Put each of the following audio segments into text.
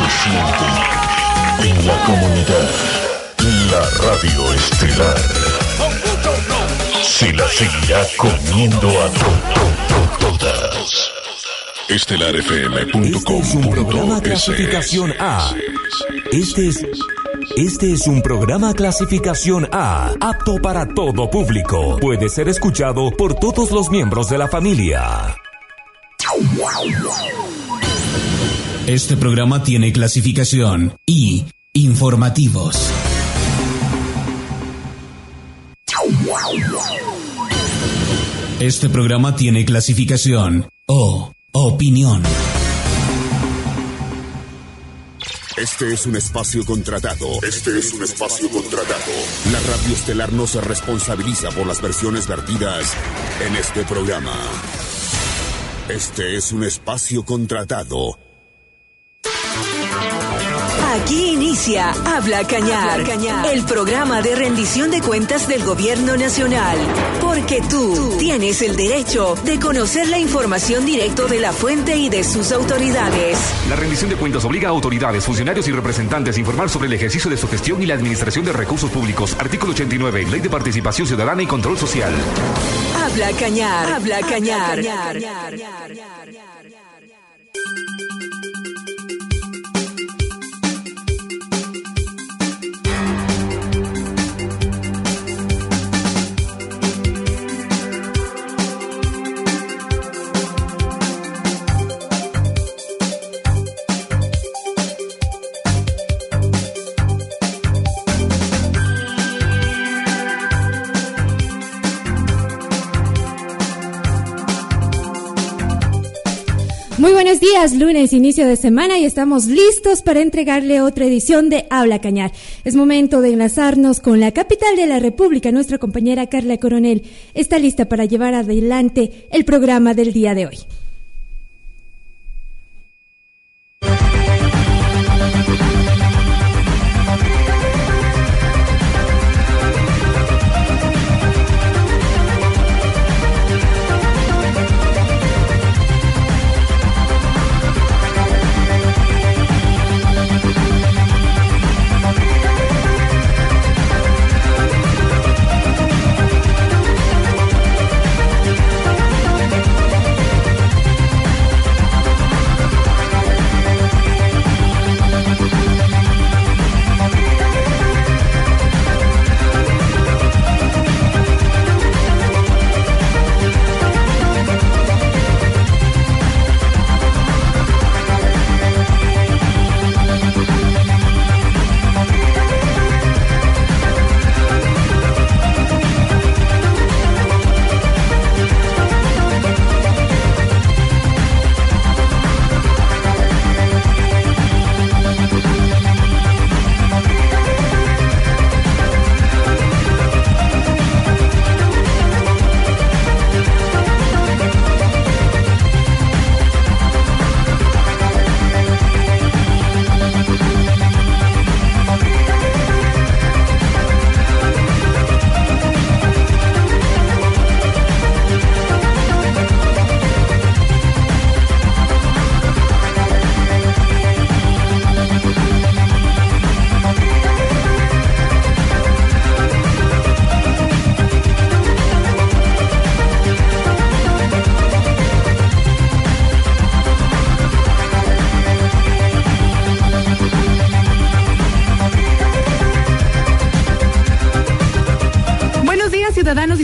se siente en la comunidad. La radio estelar. Se la seguirá comiendo a todas. Estelarfm.com. Este es un programa clasificación A. Este es este es un programa clasificación A, apto para todo público. Puede ser escuchado por todos los miembros de la familia. Este programa tiene clasificación I, informativos. Este programa tiene clasificación O, opinión. Este es un espacio contratado. Este es un espacio contratado. La radio estelar no se responsabiliza por las versiones vertidas en este programa. Este es un espacio contratado. Aquí inicia Habla Cañar, el programa de rendición de cuentas del gobierno nacional. Porque tú tienes el derecho de conocer la información directo de la fuente y de sus autoridades. La rendición de cuentas obliga a autoridades, funcionarios y representantes a informar sobre el ejercicio de su gestión y la administración de recursos públicos. Artículo 89, Ley de Participación Ciudadana y Control Social. Habla Cañar, Habla Cañar. Muy buenos días, lunes, inicio de semana y estamos listos para entregarle otra edición de Habla Cañar. Es momento de enlazarnos con la capital de la República. Nuestra compañera Carla Coronel está lista para llevar adelante el programa del día de hoy.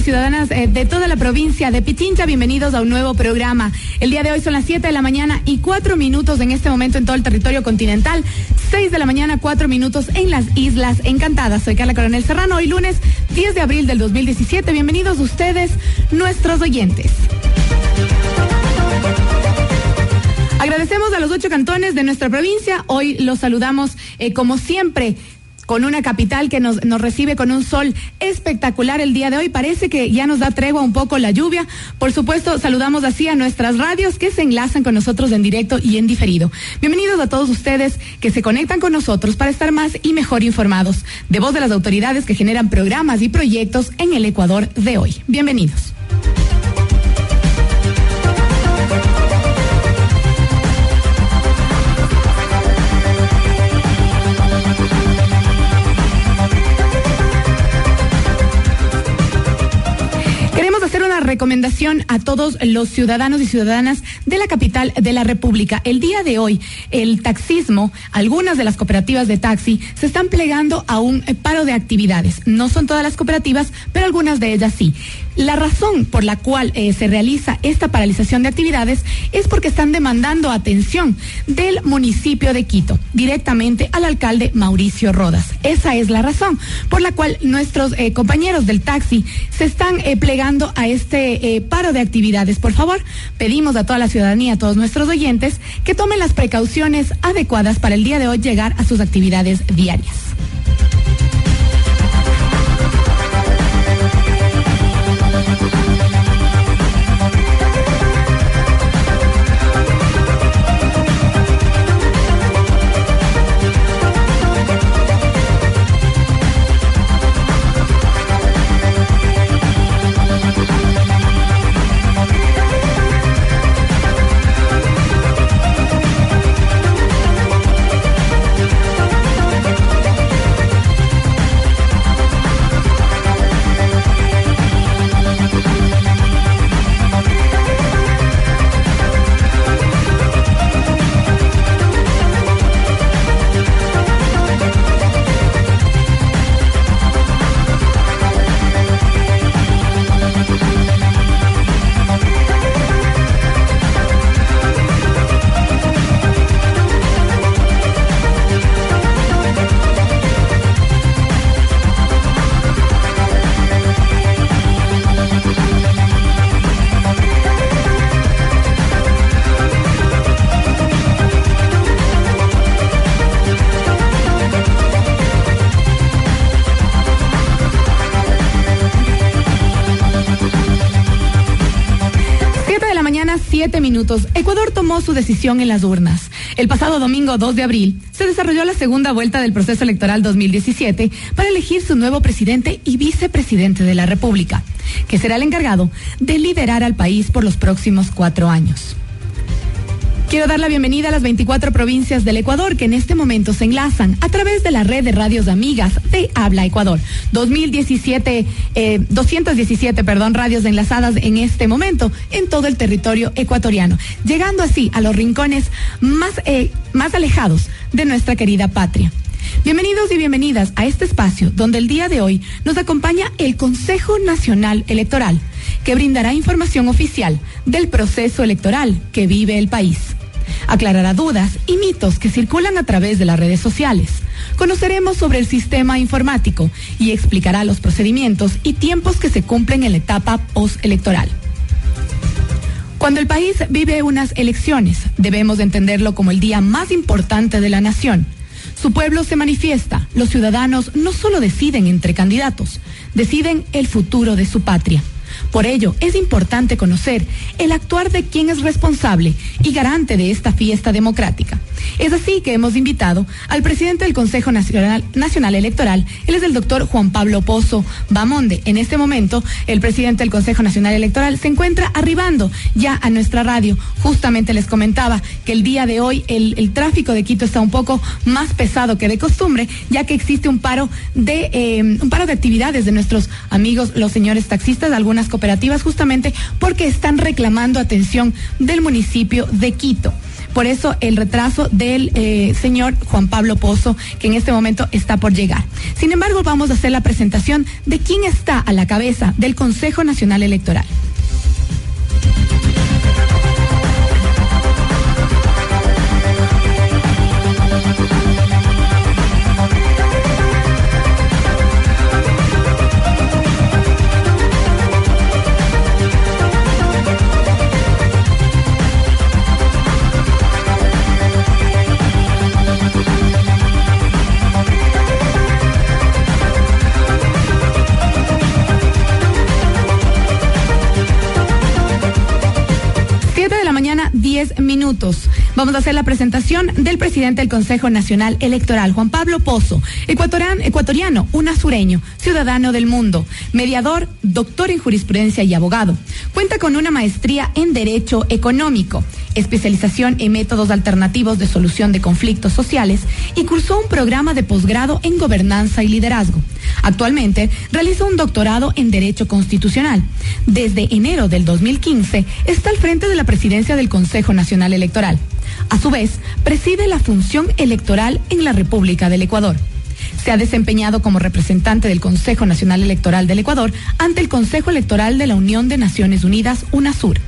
Ciudadanas eh, de toda la provincia de Pichincha, bienvenidos a un nuevo programa. El día de hoy son las 7 de la mañana y 4 minutos en este momento en todo el territorio continental. 6 de la mañana, 4 minutos en las Islas Encantadas. Soy Carla Coronel Serrano, hoy lunes 10 de abril del 2017. Bienvenidos ustedes, nuestros oyentes. Agradecemos a los ocho cantones de nuestra provincia. Hoy los saludamos eh, como siempre con una capital que nos, nos recibe con un sol espectacular el día de hoy. Parece que ya nos da tregua un poco la lluvia. Por supuesto, saludamos así a nuestras radios que se enlazan con nosotros en directo y en diferido. Bienvenidos a todos ustedes que se conectan con nosotros para estar más y mejor informados de voz de las autoridades que generan programas y proyectos en el Ecuador de hoy. Bienvenidos. Recomendación a todos los ciudadanos y ciudadanas de la capital de la República. El día de hoy, el taxismo, algunas de las cooperativas de taxi, se están plegando a un eh, paro de actividades. No son todas las cooperativas, pero algunas de ellas sí. La razón por la cual eh, se realiza esta paralización de actividades es porque están demandando atención del municipio de Quito, directamente al alcalde Mauricio Rodas. Esa es la razón por la cual nuestros eh, compañeros del taxi se están eh, plegando a este paro de actividades. Por favor, pedimos a toda la ciudadanía, a todos nuestros oyentes, que tomen las precauciones adecuadas para el día de hoy llegar a sus actividades diarias. Minutos, Ecuador tomó su decisión en las urnas. El pasado domingo 2 de abril se desarrolló la segunda vuelta del proceso electoral 2017 para elegir su nuevo presidente y vicepresidente de la República, que será el encargado de liderar al país por los próximos cuatro años. Quiero dar la bienvenida a las 24 provincias del Ecuador que en este momento se enlazan a través de la red de radios amigas de Habla Ecuador. 2017, 217, eh, perdón, radios enlazadas en este momento en todo el territorio ecuatoriano, llegando así a los rincones más, eh, más alejados de nuestra querida patria. Bienvenidos y bienvenidas a este espacio donde el día de hoy nos acompaña el Consejo Nacional Electoral, que brindará información oficial del proceso electoral que vive el país aclarará dudas y mitos que circulan a través de las redes sociales. Conoceremos sobre el sistema informático y explicará los procedimientos y tiempos que se cumplen en la etapa postelectoral. Cuando el país vive unas elecciones, debemos entenderlo como el día más importante de la nación. Su pueblo se manifiesta, los ciudadanos no solo deciden entre candidatos, deciden el futuro de su patria. Por ello, es importante conocer el actuar de quien es responsable y garante de esta fiesta democrática. Es así que hemos invitado al presidente del Consejo Nacional, Nacional, Electoral, él es el doctor Juan Pablo Pozo Bamonde. En este momento, el presidente del Consejo Nacional Electoral se encuentra arribando ya a nuestra radio. Justamente les comentaba que el día de hoy el, tráfico de Quito está un poco más pesado que de costumbre, ya que existe un paro de eh, un paro de actividades de nuestros amigos los señores taxistas, algunas cooperativas, justamente porque están reclamando atención del municipio de Quito. Por eso el retraso del eh, señor Juan Pablo Pozo, que en este momento está por llegar. Sin embargo, vamos a hacer la presentación de quién está a la cabeza del Consejo Nacional Electoral. Minutos. Vamos a hacer la presentación del presidente del Consejo Nacional Electoral, Juan Pablo Pozo, ecuatoriano, ecuatoriano un azureño, ciudadano del mundo, mediador, doctor en jurisprudencia y abogado. Cuenta con una maestría en Derecho Económico, especialización en métodos alternativos de solución de conflictos sociales y cursó un programa de posgrado en gobernanza y liderazgo. Actualmente realiza un doctorado en Derecho Constitucional. Desde enero del 2015 está al frente de la presidencia del Consejo Nacional Electoral. A su vez, preside la función electoral en la República del Ecuador. Se ha desempeñado como representante del Consejo Nacional Electoral del Ecuador ante el Consejo Electoral de la Unión de Naciones Unidas, UNASUR.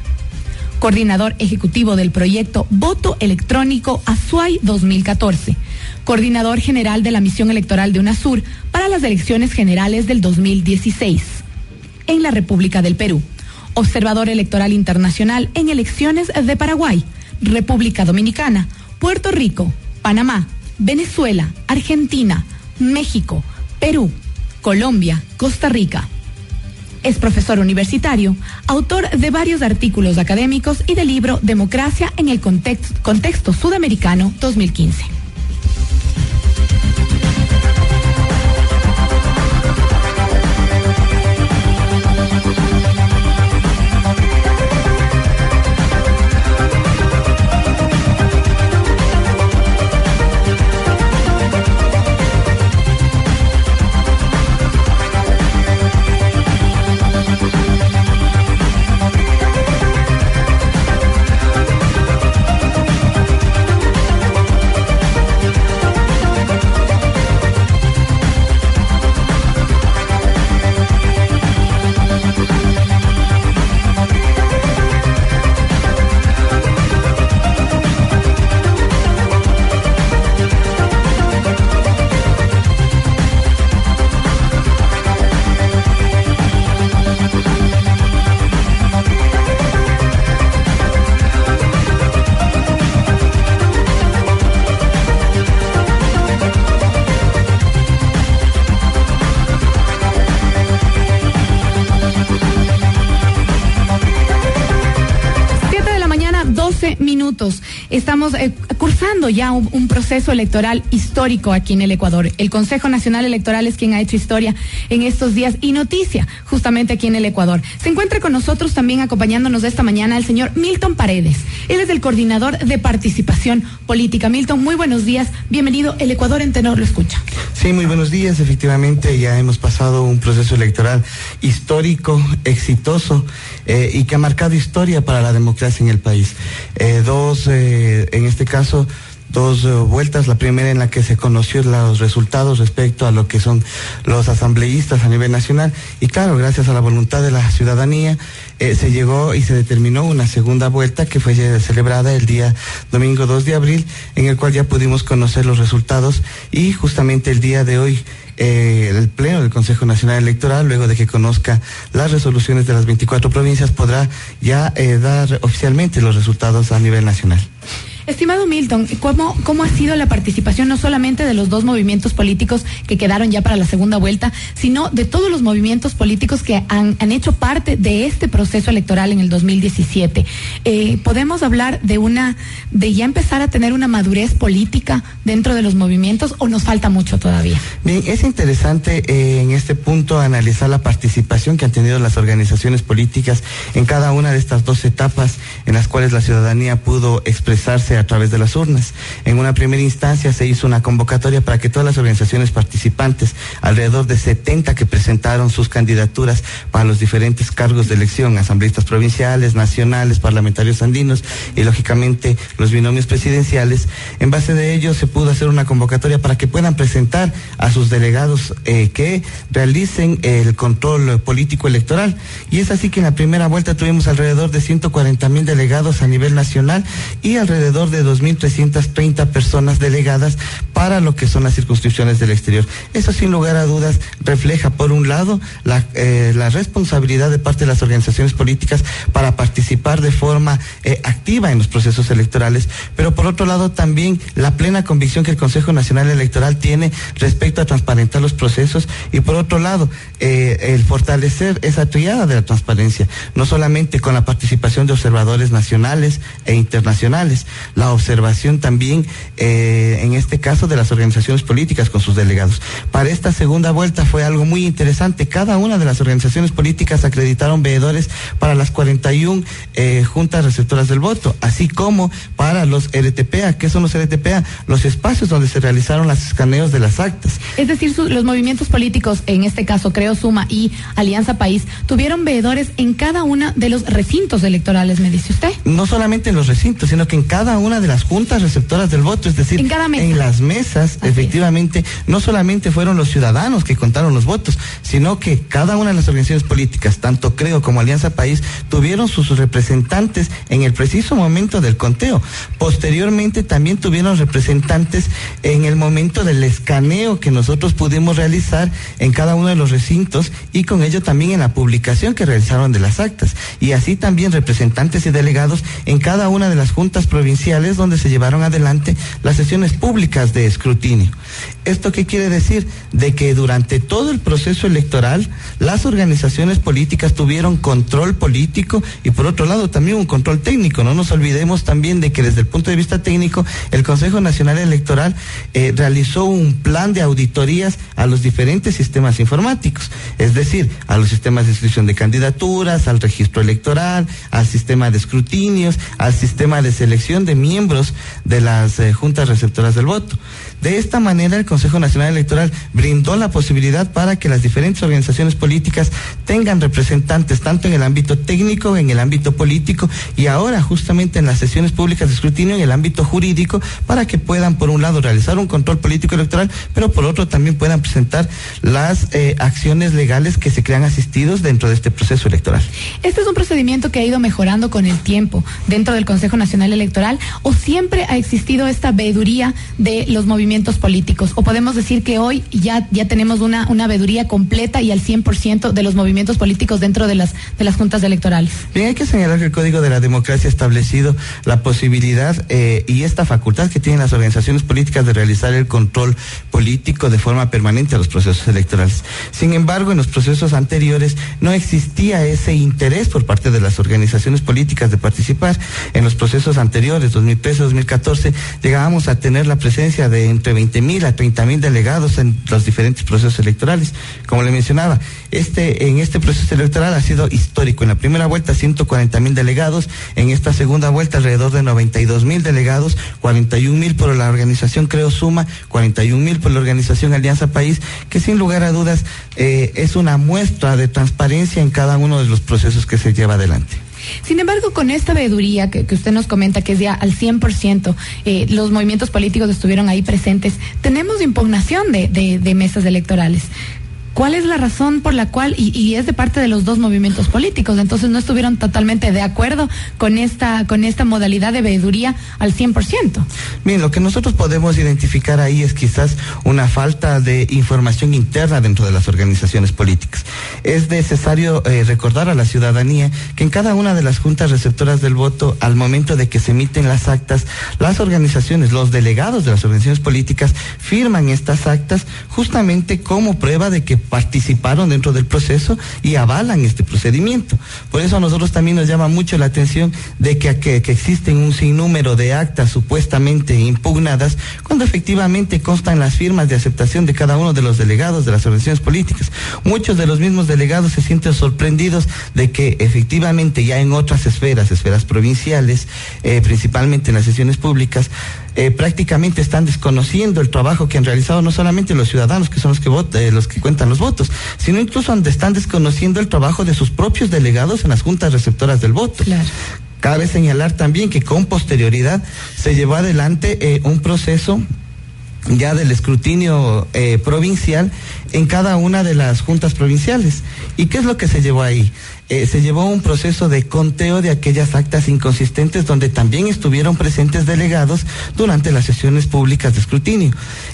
Coordinador ejecutivo del proyecto Voto Electrónico Azuay 2014. Coordinador general de la misión electoral de UNASUR para las elecciones generales del 2016 en la República del Perú. Observador electoral internacional en elecciones de Paraguay, República Dominicana, Puerto Rico, Panamá, Venezuela, Argentina, México, Perú, Colombia, Costa Rica. Es profesor universitario, autor de varios artículos académicos y del libro Democracia en el contexto, sudamericano 2015. Estamos eh, cursando ya un, proceso electoral histórico aquí en el Ecuador. El Consejo Nacional Electoral es quien ha hecho historia en estos días y noticia justamente aquí en el Ecuador. Se encuentra con nosotros también acompañándonos esta mañana el señor Milton Paredes. Él es el coordinador de participación política. Milton, muy buenos días. Bienvenido. El Ecuador en tenor lo escucha. Sí, muy buenos días. Efectivamente, ya hemos pasado un proceso electoral histórico, exitoso eh, y que ha marcado historia para la democracia en el país. Eh, dos, eh, en este caso, dos vueltas. La primera en la que se conoció los resultados respecto a lo que son los asambleístas a nivel nacional. Y claro, gracias a la voluntad de la ciudadanía, se llegó y se determinó una segunda vuelta que fue celebrada el día domingo 2 de abril, en el cual ya pudimos conocer los resultados y justamente el día de hoy eh, el Pleno del Consejo Nacional Electoral, luego de que conozca las resoluciones de las 24 provincias, podrá ya eh, dar oficialmente los resultados a nivel nacional. Estimado Milton, ¿cómo, ¿cómo ha sido la participación no solamente de los dos movimientos políticos que quedaron ya para la segunda vuelta, sino de todos los movimientos políticos que han, hecho parte de este proceso electoral en el 2017? Eh, ¿Podemos hablar de una, de ya empezar a tener una madurez política dentro de los movimientos o nos falta mucho todavía? Bien, es interesante eh, en este punto analizar la participación que han tenido las organizaciones políticas en cada una de estas dos etapas en las cuales la ciudadanía pudo expresarse a través de las urnas. En una primera instancia se hizo una convocatoria para que todas las organizaciones participantes, alrededor de 70 que presentaron sus candidaturas para los diferentes cargos de elección, asambleístas provinciales, nacionales, parlamentarios andinos y lógicamente los binomios presidenciales, en base de ello se pudo hacer una convocatoria para que puedan presentar a sus delegados eh, que realicen el control político electoral. Y es así que en la primera vuelta tuvimos alrededor de 140 mil delegados a nivel nacional y alrededor de 2.330 personas delegadas para lo que son las circunscripciones del exterior. Eso sin lugar a dudas refleja, por un lado, la, eh, la responsabilidad de parte de las organizaciones políticas para participar de forma eh, activa en los procesos electorales, pero por otro lado también la plena convicción que el Consejo Nacional Electoral tiene respecto a transparentar los procesos y por otro lado eh, el fortalecer esa triada de la transparencia, no solamente con la participación de observadores nacionales e internacionales, la observación también, eh, en este caso, de las organizaciones políticas con sus delegados. Para esta segunda vuelta fue algo muy interesante. Cada una de las organizaciones políticas acreditaron veedores para las 41 eh, juntas receptoras del voto, así como para los RTPA. ¿Qué son los RTPA? Los espacios donde se realizaron los escaneos de las actas. Es decir, los movimientos políticos, en este caso Creo Suma y Alianza País, tuvieron veedores en cada uno de los recintos electorales, me dice usted. No solamente en los recintos, sino que en cada una de las juntas receptoras del voto, es decir, en, cada mesa. en las mesas, efectivamente, no solamente fueron los ciudadanos que contaron los votos, sino que cada una de las organizaciones políticas, tanto Creo como Alianza País, tuvieron sus representantes en el preciso momento del conteo. Posteriormente también tuvieron representantes en el momento del escaneo que nosotros pudimos realizar en cada uno de los recintos y con ello también en la publicación que realizaron de las actas. Y así también representantes y delegados en cada una de las juntas provinciales donde se llevaron adelante las sesiones públicas de escrutinio. ¿Esto qué quiere decir? De que durante todo el proceso electoral las organizaciones políticas tuvieron control político y por otro lado también un control técnico. No nos olvidemos también de que desde el punto de vista técnico el Consejo Nacional Electoral eh, realizó un plan de auditorías a los diferentes sistemas informáticos, es decir, a los sistemas de inscripción de candidaturas, al registro electoral, al sistema de escrutinios, al sistema de selección de miembros de las eh, juntas receptoras del voto. De esta manera, el Consejo Nacional Electoral brindó la posibilidad para que las diferentes organizaciones políticas tengan representantes tanto en el ámbito técnico, en el ámbito político y ahora justamente en las sesiones públicas de escrutinio en el ámbito jurídico para que puedan, por un lado, realizar un control político electoral, pero por otro también puedan presentar las eh, acciones legales que se crean asistidos dentro de este proceso electoral. Este es un procedimiento que ha ido mejorando con el tiempo dentro del Consejo Nacional Electoral o siempre ha existido esta veeduría de los movimientos políticos? ¿O podemos decir que hoy ya, ya tenemos una, una veeduría completa y al 100% de los movimientos políticos dentro de las, de las juntas electorales? Bien, hay que señalar que el Código de la Democracia ha establecido la posibilidad eh, y esta facultad que tienen las organizaciones políticas de realizar el control político de forma permanente a los procesos electorales. Sin embargo, en los procesos anteriores no existía ese interés por parte de las organizaciones políticas de participar. En los procesos anteriores, 2013, 2014, llegábamos a tener la presencia de entre 20 mil a 30 mil delegados en los diferentes procesos electorales. Como le mencionaba, este, en este proceso electoral ha sido histórico. En la primera vuelta 140 mil delegados, en esta segunda vuelta alrededor de 92 mil delegados, 41 mil por la organización Creo Suma, 41 mil por la organización Alianza País, que sin lugar a dudas eh, es una muestra de transparencia en cada uno de los procesos que se lleva adelante. Sin embargo, con esta veeduría que, usted nos comenta, que es ya al 100%, eh, los movimientos políticos estuvieron ahí presentes, tenemos impugnación de, de mesas electorales. ¿Cuál es la razón por la cual, y, es de parte de los dos movimientos políticos, entonces no estuvieron totalmente de acuerdo con esta, con esta modalidad de veeduría al 100%? Bien, lo que nosotros podemos identificar ahí es quizás una falta de información interna dentro de las organizaciones políticas. Es necesario eh, recordar a la ciudadanía que en cada una de las juntas receptoras del voto, al momento de que se emiten las actas, las organizaciones, los delegados de las organizaciones políticas firman estas actas justamente como prueba de que participaron dentro del proceso y avalan este procedimiento. Por eso a nosotros también nos llama mucho la atención de que, que, existen un sinnúmero de actas supuestamente impugnadas cuando efectivamente constan las firmas de aceptación de cada uno de los delegados de las organizaciones políticas. Muchos de los mismos delegados se sienten sorprendidos de que efectivamente ya en otras esferas, esferas provinciales, eh, principalmente en las sesiones públicas, eh, prácticamente están desconociendo el trabajo que han realizado no solamente los ciudadanos, que son los que votan, eh, los que cuentan los votos, sino incluso están desconociendo el trabajo de sus propios delegados en las juntas receptoras del voto. Cabe señalar también que con posterioridad se llevó adelante eh, un proceso ya del escrutinio provincial en cada una de las juntas provinciales. ¿Y qué es lo que se llevó ahí? Eh, se llevó un proceso de conteo de aquellas actas inconsistentes donde también estuvieron presentes delegados durante las sesiones públicas de escrutinio.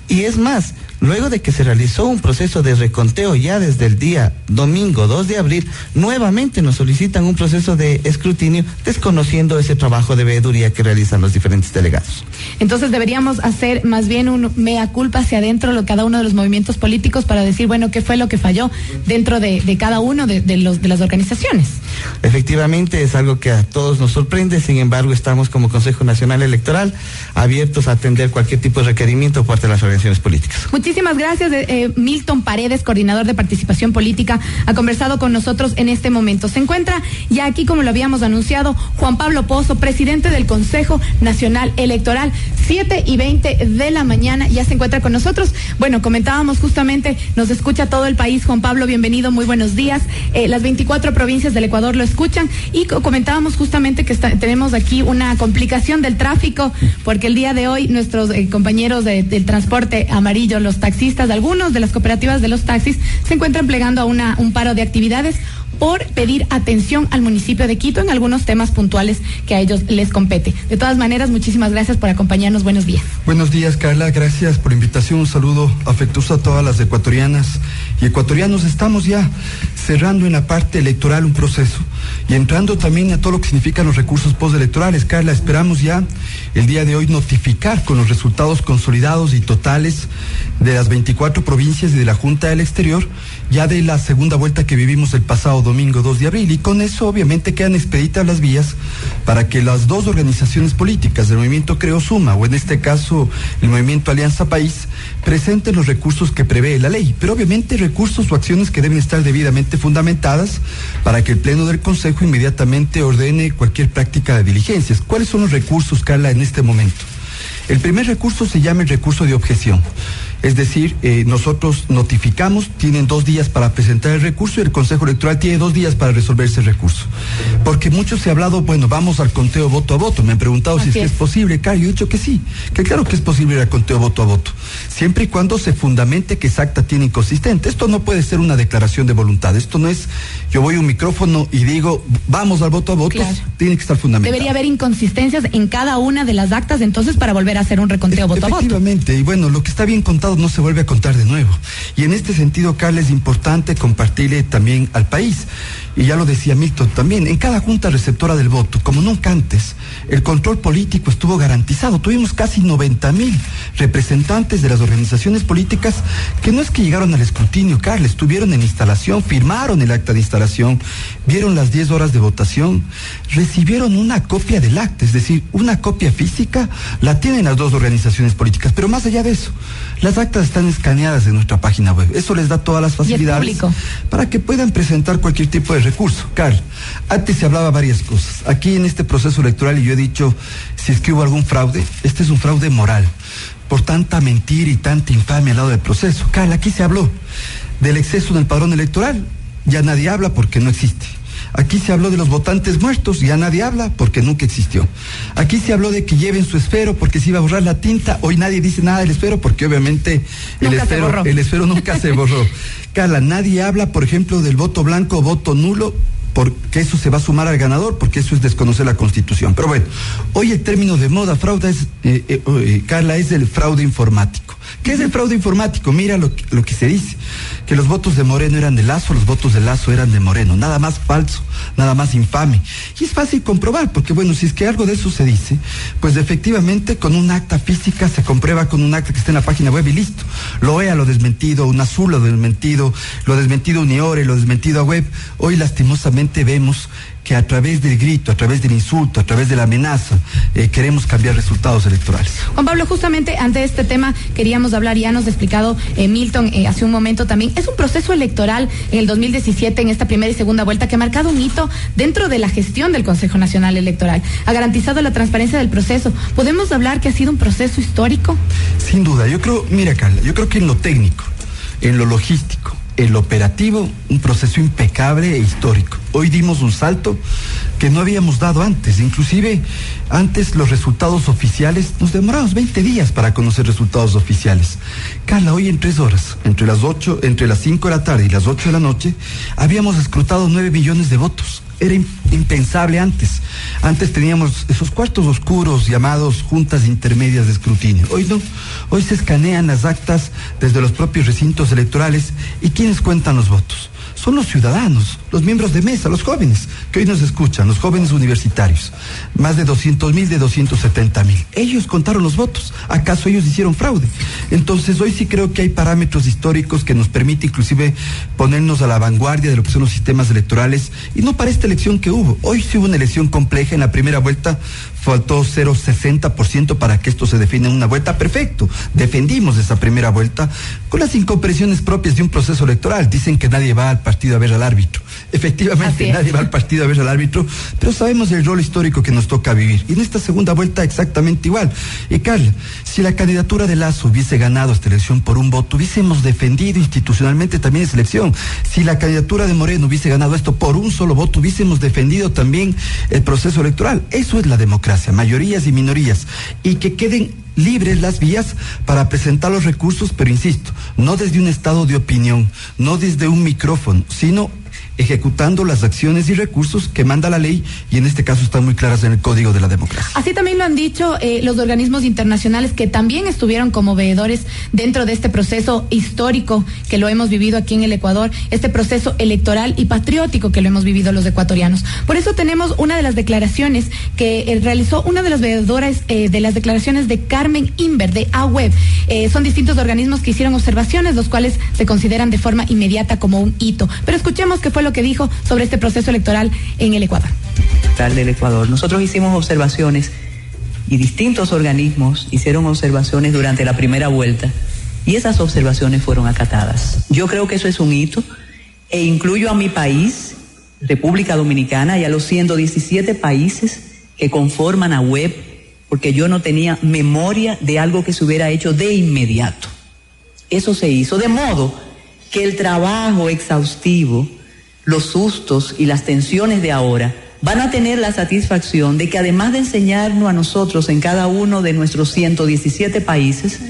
Y es más, luego de que se realizó un proceso de reconteo ya desde el día domingo 2 de abril, nuevamente nos solicitan un proceso de escrutinio desconociendo ese trabajo de veeduría que realizan los diferentes delegados. Entonces deberíamos hacer más bien un mea culpa hacia adentro de cada uno de los movimientos políticos para decir, bueno, qué fue lo que falló dentro de, cada uno de, de las organizaciones elecciones. Efectivamente, es algo que a todos nos sorprende, sin embargo, estamos como Consejo Nacional Electoral abiertos a atender cualquier tipo de requerimiento por parte de las organizaciones políticas. Muchísimas gracias, eh, eh, Milton Paredes, coordinador de participación política, ha conversado con nosotros en este momento. Se encuentra ya aquí, como lo habíamos anunciado, Juan Pablo Pozo, presidente del Consejo Nacional Electoral, 7 y 20 de la mañana, ya se encuentra con nosotros. Bueno, comentábamos justamente, nos escucha todo el país. Juan Pablo, bienvenido, muy buenos días. Eh, las 24 provincias del Ecuador lo escuchan y comentábamos justamente que tenemos aquí una complicación del tráfico porque el día de hoy nuestros eh, compañeros del transporte amarillo, los taxistas, algunos de las cooperativas de los taxis se encuentran plegando a un paro de actividades por pedir atención al municipio de Quito en algunos temas puntuales que a ellos les compete. De todas maneras, muchísimas gracias por acompañarnos. Buenos días. Buenos días, Carla. Gracias por la invitación. Un saludo afectuoso a todas las ecuatorianas y ecuatorianos. Estamos ya cerrando en la parte electoral un proceso y entrando también a todo lo que significan los recursos postelectorales. Carla, esperamos ya el día de hoy notificar con los resultados consolidados y totales de las 24 provincias y de la Junta del Exterior ya de la segunda vuelta que vivimos el pasado domingo 2 de abril y con eso obviamente quedan expeditas las vías para que las dos organizaciones políticas del movimiento Creo Suma o en este caso el movimiento Alianza País presenten los recursos que prevé la ley, pero obviamente recursos o acciones que deben estar debidamente fundamentadas para que el Pleno del Consejo inmediatamente ordene cualquier práctica de diligencias. ¿Cuáles son los recursos, Carla, en este momento? El primer recurso se llama el recurso de objeción. Es decir, eh, nosotros notificamos, tienen dos días para presentar el recurso y el Consejo Electoral tiene dos días para resolver ese recurso. Porque mucho se ha hablado, bueno, vamos al conteo voto a voto. Me han preguntado si es, que es posible, claro, yo he dicho que sí, que claro que es posible ir al conteo voto a voto, siempre y cuando se fundamente que exacta tiene inconsistente. Esto no puede ser una declaración de voluntad, esto no es yo voy a un micrófono y digo, vamos al voto a voto, tiene que estar fundamentado. Debería haber inconsistencias en cada una de las actas entonces para volver a hacer un reconteo voto a voto. Efectivamente, y bueno, lo que está bien contado no se vuelve a contar de nuevo. Y en este sentido, Carla, es importante compartirle también al país y ya lo decía Milton también, en cada junta receptora del voto, como nunca antes, el control político estuvo garantizado. Tuvimos casi 90 mil representantes de las organizaciones políticas que no es que llegaron al escrutinio, Carles, estuvieron en instalación, firmaron el acta de instalación, vieron las 10 horas de votación, recibieron una copia del acta, es decir, una copia física, la tienen las dos organizaciones políticas. Pero más allá de eso, las actas están escaneadas en nuestra página web. Eso les da todas las facilidades para que puedan presentar cualquier tipo de recurso. Carl, antes se hablaba varias cosas. Aquí en este proceso electoral, y yo he dicho, si es que hubo algún fraude, este es un fraude moral, por tanta mentira y tanta infamia al lado del proceso. Carl, aquí se habló del exceso en el padrón electoral, ya nadie habla porque no existe. Aquí se habló de los votantes muertos, ya nadie habla porque nunca existió. Aquí se habló de que lleven su esfero porque se iba a borrar la tinta, hoy nadie dice nada del esfero porque obviamente el, esfero, el esfero nunca se borró. Carla, nadie habla, por ejemplo, del voto blanco voto nulo, porque eso se va a sumar al ganador, porque eso es desconocer la constitución. Pero bueno, hoy el término de moda fraude es, eh, eh, eh, Carla, es el fraude informático. ¿Qué es el fraude informático? Mira lo, lo que se dice, que los votos de Moreno eran de Lazo, los votos de Lazo eran de Moreno, nada más falso, nada más infame. Y es fácil comprobar, porque bueno, si es que algo de eso se dice, pues efectivamente con un acta física se comprueba con un acta que está en la página web y listo. Lo EA lo desmentido, un azul lo desmentido, lo desmentido Uniore, lo desmentido a web. Hoy lastimosamente vemos que a través del grito, a través del insulto, a través de la amenaza, eh, queremos cambiar resultados electorales. Juan Pablo, justamente ante este tema queríamos hablar, ya nos ha explicado eh, Milton eh, hace un momento también, es un proceso electoral en el 2017, en esta primera y segunda vuelta, que ha marcado un hito dentro de la gestión del Consejo Nacional Electoral. Ha garantizado la transparencia del proceso. ¿Podemos hablar que ha sido un proceso histórico? Sin duda, yo creo, mira Carla, yo creo que en lo técnico, en lo logístico, el operativo, un proceso impecable e histórico. Hoy dimos un salto que no habíamos dado antes. Inclusive, antes los resultados oficiales, nos demoramos 20 días para conocer resultados oficiales. Carla, hoy en tres horas, entre las 8, entre las 5 de la tarde y las 8 de la noche, habíamos escrutado 9 millones de votos era impensable antes. Antes teníamos esos cuartos oscuros llamados juntas intermedias de escrutinio. Hoy no. Hoy se escanean las actas desde los propios recintos electorales y quienes cuentan los votos son los ciudadanos, los miembros de mesa, los jóvenes que hoy nos escuchan, los jóvenes universitarios. Más de 200 mil de 270 mil. Ellos contaron los votos. ¿Acaso ellos hicieron fraude? Entonces hoy sí creo que hay parámetros históricos que nos permiten inclusive ponernos a la vanguardia de lo que son los sistemas electorales. Y no para esta elección que hubo. Hoy sí hubo una elección compleja. En la primera vuelta faltó 0,60% para que esto se define en una vuelta. Perfecto. Defendimos esa primera vuelta con las incomprensiones propias de un proceso electoral. Dicen que nadie va al partido a ver al árbitro. Efectivamente, nadie va al partido a ver al árbitro, pero sabemos el rol histórico que nos toca vivir. Y en esta segunda vuelta exactamente igual. Y Carla, si la candidatura de Lazo hubiese ganado esta elección por un voto, hubiésemos defendido institucionalmente también esa elección. Si la candidatura de Moreno hubiese ganado esto por un solo voto, hubiésemos defendido también el proceso electoral. Eso es la democracia, mayorías y minorías. Y que queden libres las vías para presentar los recursos, pero insisto, no desde un estado de opinión, no desde un micrófono, sino ejecutando las acciones y recursos que manda la ley y en este caso están muy claras en el Código de la Democracia. Así también lo han dicho eh, los organismos internacionales que también estuvieron como veedores dentro de este proceso histórico que lo hemos vivido aquí en el Ecuador, este proceso electoral y patriótico que lo hemos vivido los ecuatorianos. Por eso tenemos una de las declaraciones que eh, realizó una de las veedoras eh, de las declaraciones de Carmen Inver de AWEB. son distintos organismos que hicieron observaciones, los cuales se consideran de forma inmediata como un hito. Pero escuchemos qué fue lo que dijo sobre este proceso electoral en el Ecuador. Del Ecuador. Nosotros hicimos observaciones y distintos organismos hicieron observaciones durante la primera vuelta y esas observaciones fueron acatadas. Yo creo que eso es un hito e incluyo a mi país, República Dominicana, y a los 117 países que conforman a web, porque yo no tenía memoria de algo que se hubiera hecho de inmediato. Eso se hizo, de modo que el trabajo exhaustivo los sustos y las tensiones de ahora, van a tener la satisfacción de que además de enseñarnos a nosotros en cada uno de nuestros 117 países,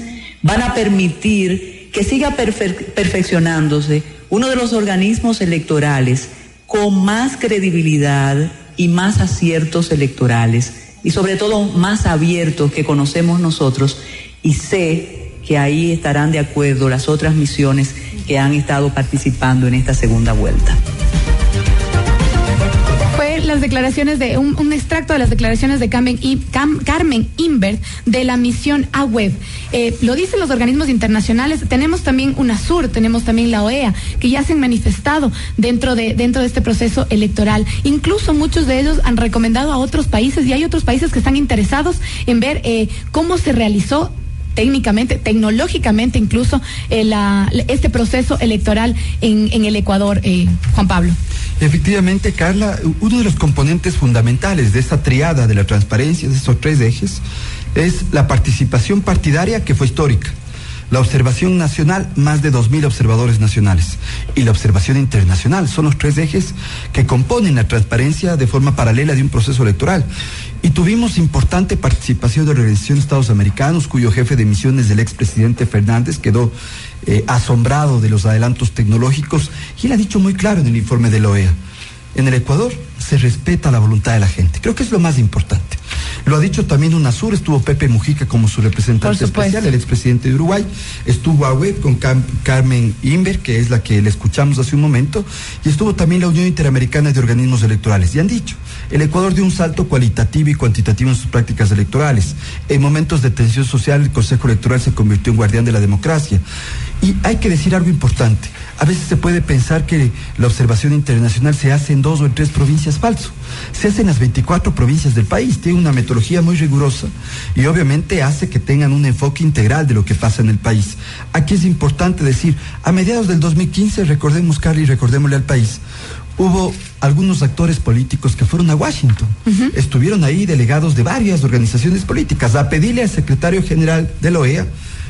van a permitir que siga perfeccionándose uno de los organismos electorales con más credibilidad y más aciertos electorales y sobre todo más abiertos que conocemos nosotros y sé que ahí estarán de acuerdo las otras misiones que han estado participando en esta segunda vuelta las declaraciones de un, extracto de las declaraciones de Carmen, Carmen Invert de la misión AWEB. Eh, lo dicen los organismos internacionales. Tenemos también UNASUR, tenemos también la OEA, que ya se han manifestado dentro de, dentro de este proceso electoral. Incluso muchos de ellos han recomendado a otros países y hay otros países que están interesados en ver eh, cómo se realizó técnicamente, tecnológicamente incluso, eh, este proceso electoral en, el Ecuador, eh, Juan Pablo. Efectivamente, Carla, uno de los componentes fundamentales de esta triada de la transparencia, de estos tres ejes, es la participación partidaria que fue histórica. La observación nacional, más de 2.000 observadores nacionales. Y la observación internacional son los tres ejes que componen la transparencia de forma paralela de un proceso electoral. Y tuvimos importante participación de Organización de Estados Americanos, cuyo jefe de misiones del expresidente Fernández quedó eh, asombrado de los adelantos tecnológicos y él ha dicho muy claro en el informe de la OEA. En el Ecuador se respeta la voluntad de la gente. Creo que es lo más importante. Lo ha dicho también UNASUR, estuvo Pepe Mujica como su representante especial, el expresidente de Uruguay, estuvo AWEB con Carmen Inver, que es la que le escuchamos hace un momento, y estuvo también la Unión Interamericana de Organismos Electorales. Y han dicho, el Ecuador dio un salto cualitativo y cuantitativo en sus prácticas electorales. En momentos de tensión social, el Consejo Electoral se convirtió en guardián de la democracia. Y hay que decir algo importante. A veces se puede pensar que la observación internacional se hace en dos o en tres provincias falso. Se hace en las 24 provincias del país. Tiene una metodología muy rigurosa y obviamente hace que tengan un enfoque integral de lo que pasa en el país. Aquí es importante decir, a mediados del 2015, recordemos, Carly, recordémosle al país, hubo algunos actores políticos que fueron a Washington. Estuvieron ahí delegados de varias organizaciones políticas a pedirle al secretario general de la OEA,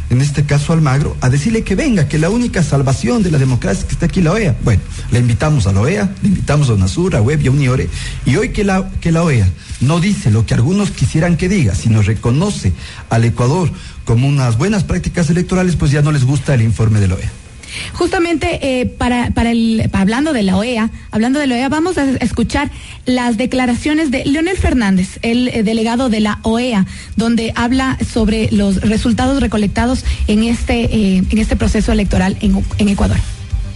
en este caso Almagro, a decirle que venga, que la única salvación de la democracia es que está aquí la OEA. Bueno, le invitamos a la OEA, le invitamos a UNASUR, a WEB y a UNIORE, y hoy que la, que la OEA no dice lo que algunos quisieran que diga, sino reconoce al Ecuador como unas buenas prácticas electorales, pues ya no les gusta el informe de la OEA. Justamente eh, para, para el, hablando de la OEA, hablando de la OEA, vamos a escuchar las declaraciones de Leonel Fernández, el eh, delegado de la OEA, donde habla sobre los resultados recolectados en este, eh, en este proceso electoral en, en Ecuador.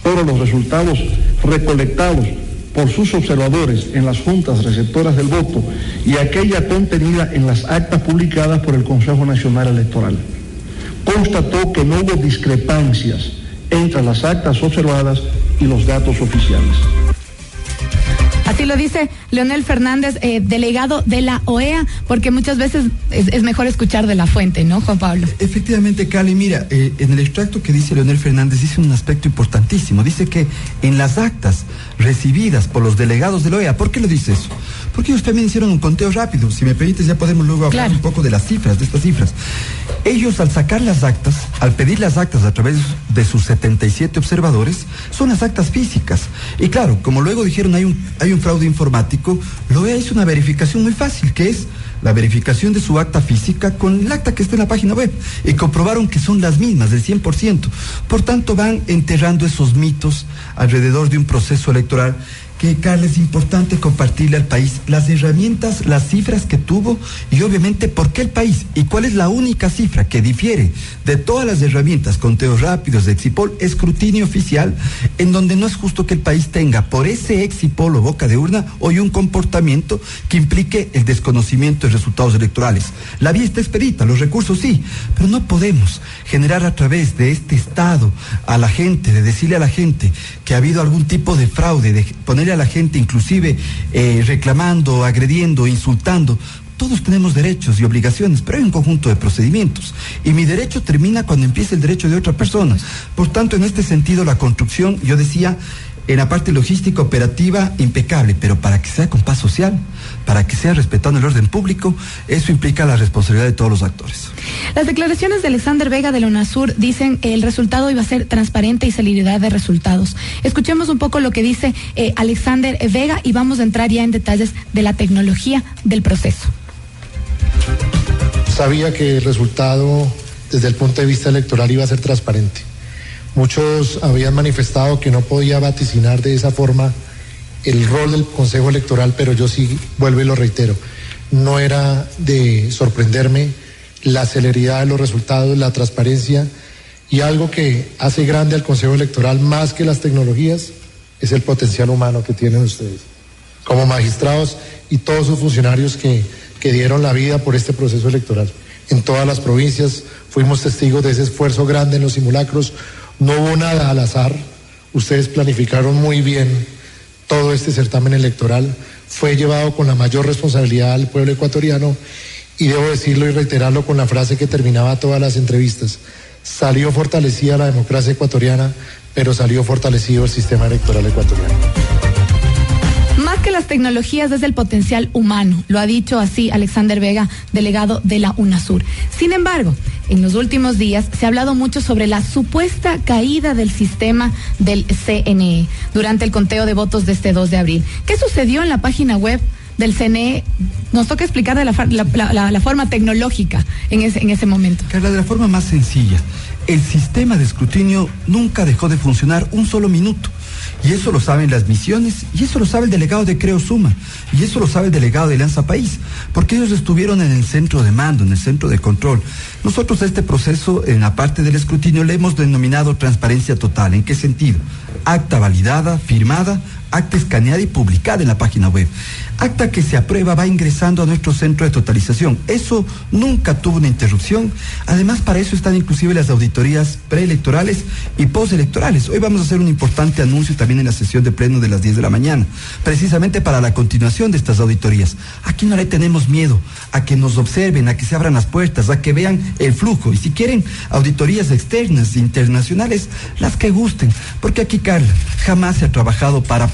pero los resultados recolectados por sus observadores en las juntas receptoras del voto y aquella contenida en las actas publicadas por el Consejo Nacional Electoral. Constató que no hubo discrepancias entre las actas observadas y los datos oficiales. Así lo dice Leonel Fernández, eh, delegado de la OEA, porque muchas veces es, mejor escuchar de la fuente, ¿no, Juan Pablo? Efectivamente, Cali, mira, eh, en el extracto que dice Leonel Fernández dice un aspecto importantísimo. Dice que en las actas recibidas por los delegados de la OEA, ¿por qué lo dice eso? Porque ellos también hicieron un conteo rápido. Si me permites, ya podemos luego hablar un poco de las cifras, de estas cifras. Ellos, al sacar las actas, al pedir las actas a través de sus 77 observadores, son las actas físicas. Y claro, como luego dijeron, hay un, hay un fraude informático, lo hizo una verificación muy fácil, que es la verificación de su acta física con el acta que está en la página web y comprobaron que son las mismas, del 100%. Por tanto, van enterrando esos mitos alrededor de un proceso electoral que, Carlos, es importante compartirle al país las herramientas, las cifras que tuvo y obviamente por qué el país y cuál es la única cifra que difiere de todas las herramientas, conteos rápidos de Exipol, escrutinio oficial, en donde no es justo que el país tenga por ese Exipol o boca de urna hoy un comportamiento que implique el desconocimiento de resultados electorales. La vía está expedita, los recursos sí, pero no podemos generar a través de este Estado a la gente, de decirle a la gente que ha habido algún tipo de fraude, de poner a la gente inclusive eh, reclamando, agrediendo, insultando. Todos tenemos derechos y obligaciones, pero hay un conjunto de procedimientos. Y mi derecho termina cuando empieza el derecho de otra persona. Por tanto, en este sentido, la construcción, yo decía, en la parte logística operativa impecable, pero para que sea con paz social, para que sea respetando el orden público, eso implica la responsabilidad de todos los actores. Las declaraciones de Alexander Vega de la UNASUR dicen que el resultado iba a ser transparente y celeridad de resultados. Escuchemos un poco lo que dice eh, Alexander Vega y vamos a entrar ya en detalles de la tecnología del proceso. Sabía que el resultado desde el punto de vista electoral iba a ser transparente Muchos habían manifestado que no podía vaticinar de esa forma el rol del Consejo Electoral, pero yo sí vuelvo y lo reitero. No era de sorprenderme la celeridad de los resultados, la transparencia y algo que hace grande al Consejo Electoral más que las tecnologías es el potencial humano que tienen ustedes. Como magistrados y todos sus funcionarios que, que dieron la vida por este proceso electoral. En todas las provincias fuimos testigos de ese esfuerzo grande en los simulacros no hubo nada al azar. Ustedes planificaron muy bien todo este certamen electoral. Fue llevado con la mayor responsabilidad al pueblo ecuatoriano y debo decirlo y reiterarlo con la frase que terminaba todas las entrevistas. Salió fortalecida la democracia ecuatoriana, pero salió fortalecido el sistema electoral ecuatoriano que las tecnologías desde el potencial humano, lo ha dicho así Alexander Vega, delegado de la UNASUR. Sin embargo, en los últimos días se ha hablado mucho sobre la supuesta caída del sistema del CNE durante el conteo de votos de este 2 de abril. ¿Qué sucedió en la página web? del CNE, nos toca explicar de la, la, forma tecnológica en ese, en ese momento. Carla, de la forma más sencilla. El sistema de escrutinio nunca dejó de funcionar un solo minuto. Y eso lo saben las misiones, y eso lo sabe el delegado de Creo Suma, y eso lo sabe el delegado de Alianza País, porque ellos estuvieron en el centro de mando, en el centro de control. Nosotros este proceso, en la parte del escrutinio, le hemos denominado transparencia total. ¿En qué sentido? Acta validada, firmada, acta escaneada y publicada en la página web. Acta que se aprueba va ingresando a nuestro centro de totalización. Eso nunca tuvo una interrupción. Además, para eso están inclusive las auditorías preelectorales y postelectorales. Hoy vamos a hacer un importante anuncio también en la sesión de pleno de las 10 de la mañana, precisamente para la continuación de estas auditorías. Aquí no le tenemos miedo a que nos observen, a que se abran las puertas, a que vean el flujo. Y si quieren auditorías externas, internacionales, las que gusten. Porque aquí, Carla, jamás se ha trabajado para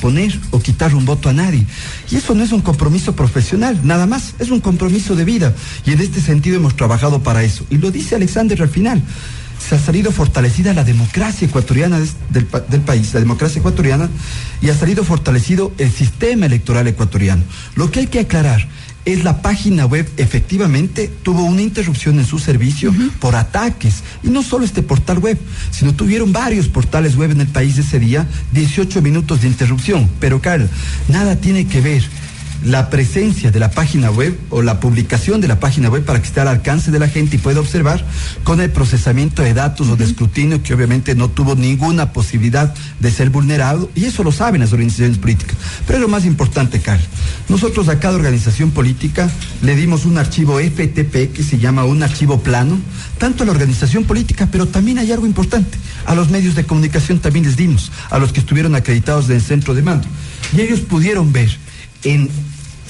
o quitar un voto a nadie. Y eso no es un compromiso profesional, nada más, es un compromiso de vida. Y en este sentido hemos trabajado para eso. Y lo dice Alexander al final. Se ha salido fortalecida la democracia ecuatoriana del, del país, la democracia ecuatoriana, y ha salido fortalecido el sistema electoral ecuatoriano. Lo que hay que aclarar es la página web efectivamente tuvo una interrupción en su servicio por ataques. Y no solo este portal web, sino tuvieron varios portales web en el país ese día, 18 minutos de interrupción. Pero, Carl, nada tiene que ver la presencia de la página web o la publicación de la página web para que esté al alcance de la gente y pueda observar con el procesamiento de datos o de escrutinio que obviamente no tuvo ninguna posibilidad de ser vulnerado y eso lo saben las organizaciones políticas. Pero es lo más importante, Carl. Nosotros a cada organización política le dimos un archivo FTP que se llama un archivo plano, tanto a la organización política, pero también hay algo importante. A los medios de comunicación también les dimos, a los que estuvieron acreditados del centro de mando. Y ellos pudieron ver en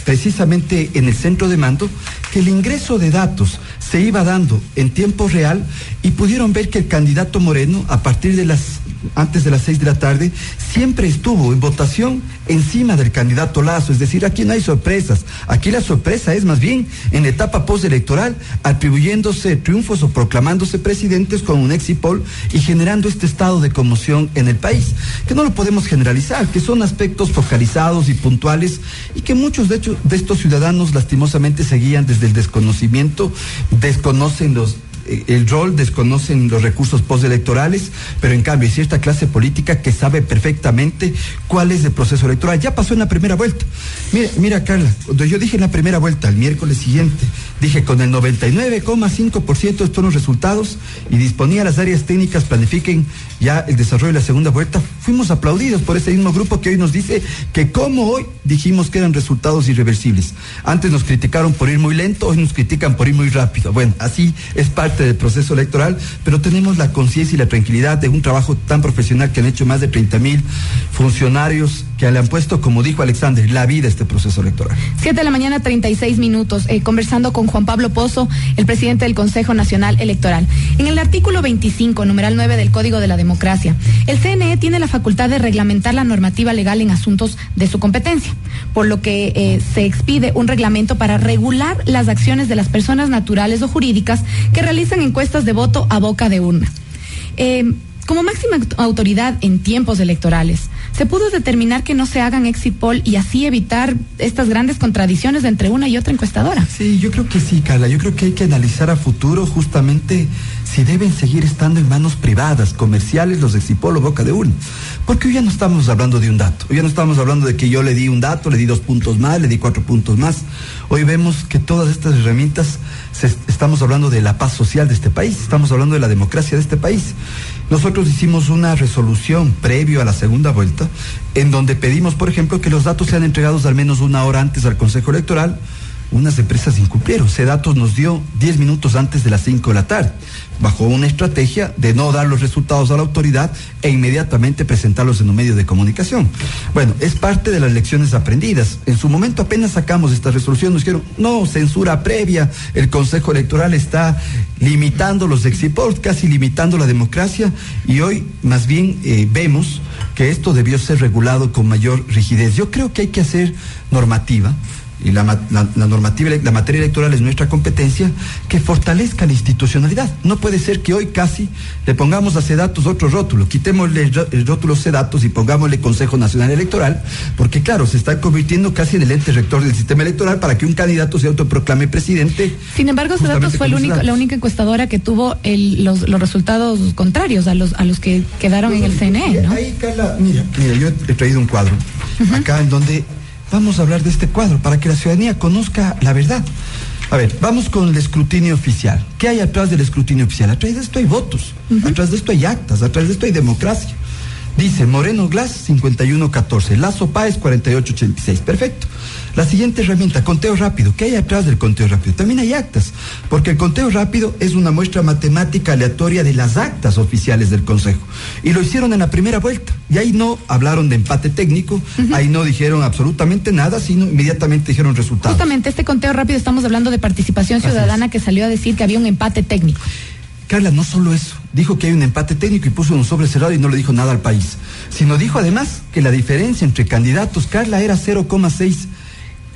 precisamente en el centro de mando, que el ingreso de datos se iba dando en tiempo real y pudieron ver que el candidato Moreno, a partir de las antes de las seis de la tarde, siempre estuvo en votación encima del candidato Lazo. Es decir, aquí no hay sorpresas. Aquí la sorpresa es más bien en la etapa postelectoral, atribuyéndose triunfos o proclamándose presidentes con un exipol y generando este estado de conmoción en el país. Que no lo podemos generalizar, que son aspectos focalizados y puntuales y que muchos de, de estos ciudadanos lastimosamente seguían desde el desconocimiento, desconocen los el rol, desconocen los recursos postelectorales, pero en cambio hay cierta clase política que sabe perfectamente cuál es el proceso electoral. Ya pasó en la primera vuelta. Mira, Carla, cuando yo dije en la primera vuelta, el miércoles siguiente, dije con el 99,5% estos los resultados y disponía las áreas técnicas planifiquen ya el desarrollo de la segunda vuelta, fuimos aplaudidos por ese mismo grupo que hoy nos dice que como hoy dijimos que eran resultados irreversibles. Antes nos criticaron por ir muy lento, hoy nos critican por ir muy rápido. Bueno, así es parte del proceso electoral, pero tenemos la conciencia y la tranquilidad de un trabajo tan profesional que han hecho más de 30 mil funcionarios que le han puesto, como dijo Alexander, la vida a este proceso electoral. Siete de la mañana, 36 minutos, eh, conversando con Juan Pablo Pozo, el presidente del Consejo Nacional Electoral. En el artículo 25, numeral 9 del Código de la Democracia, el CNE tiene la facultad de reglamentar la normativa legal en asuntos de su competencia, por lo que eh, se expide un reglamento para regular las acciones de las personas naturales o jurídicas que realizan encuestas de voto a boca de urna. Eh, como máxima autoridad en tiempos electorales, se pudo determinar que no se hagan exit poll y así evitar estas grandes contradicciones entre una y otra encuestadora. Sí, yo creo que sí, Carla. Yo creo que hay que analizar a futuro justamente si deben seguir estando en manos privadas, comerciales, los exit poll o boca de urna. Porque hoy ya no estamos hablando de un dato. Hoy ya no estamos hablando de que yo le di un dato, le di dos puntos más, le di cuatro puntos más. Hoy vemos que todas estas herramientas, estamos hablando de la paz social de este país, estamos hablando de la democracia de este país. Nosotros hicimos una resolución previo a la segunda vuelta en donde pedimos, por ejemplo, que los datos sean entregados al menos una hora antes al Consejo Electoral. Unas empresas incumplieron. Ese datos nos dio 10 minutos antes de las 5 de la tarde bajo una estrategia de no dar los resultados a la autoridad e inmediatamente presentarlos en un medio de comunicación. Bueno, es parte de las lecciones aprendidas. En su momento apenas sacamos esta resolución, nos dijeron, no, censura previa, el Consejo Electoral está limitando los exiports, casi limitando la democracia, y hoy más bien eh, vemos que esto debió ser regulado con mayor rigidez. Yo creo que hay que hacer normativa y la, normativa, la materia electoral es nuestra competencia, que fortalezca la institucionalidad. No puede ser que hoy casi le pongamos a CEDATOS otro rótulo, quitémosle el rótulo CEDATOS y pongámosle Consejo Nacional Electoral, porque claro, se está convirtiendo casi en el ente rector del sistema electoral para que un candidato se autoproclame presidente. Sin embargo, CEDATOS fue la única encuestadora que tuvo los, resultados contrarios a los, a los que quedaron en el CNE, ¿no? Ahí, Carla, mira, mira, yo he traído un cuadro acá en donde vamos a hablar de este cuadro para que la ciudadanía conozca la verdad. A ver, vamos con el escrutinio oficial. ¿Qué hay atrás del escrutinio oficial? Atrás de esto hay votos, atrás de esto hay actas, atrás de esto hay democracia. Dice Moreno Glass 5114, Lazo Páez 4886. Perfecto. La siguiente herramienta, conteo rápido. ¿Qué hay atrás del conteo rápido? También hay actas, porque el conteo rápido es una muestra matemática aleatoria de las actas oficiales del Consejo. Y lo hicieron en la primera vuelta. Y ahí no hablaron de empate técnico, ahí no dijeron absolutamente nada, sino inmediatamente dijeron resultados. Justamente este conteo rápido estamos hablando de participación ciudadana que salió a decir que había un empate técnico. Carla, no solo eso, dijo que hay un empate técnico y puso un sobre cerrado y no le dijo nada al país, sino dijo además que la diferencia entre candidatos, Carla, era 0,6,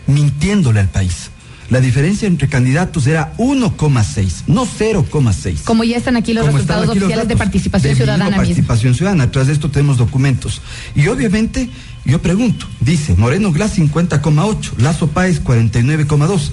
mintiéndole al país. La diferencia entre candidatos era 1,6, no 0,6. Como ya están aquí los resultados oficiales de participación ciudadana. Participación ciudadana, tras de esto tenemos documentos. Y obviamente, yo pregunto, dice Moreno Glass 50,8, Lazo Páez 49,2.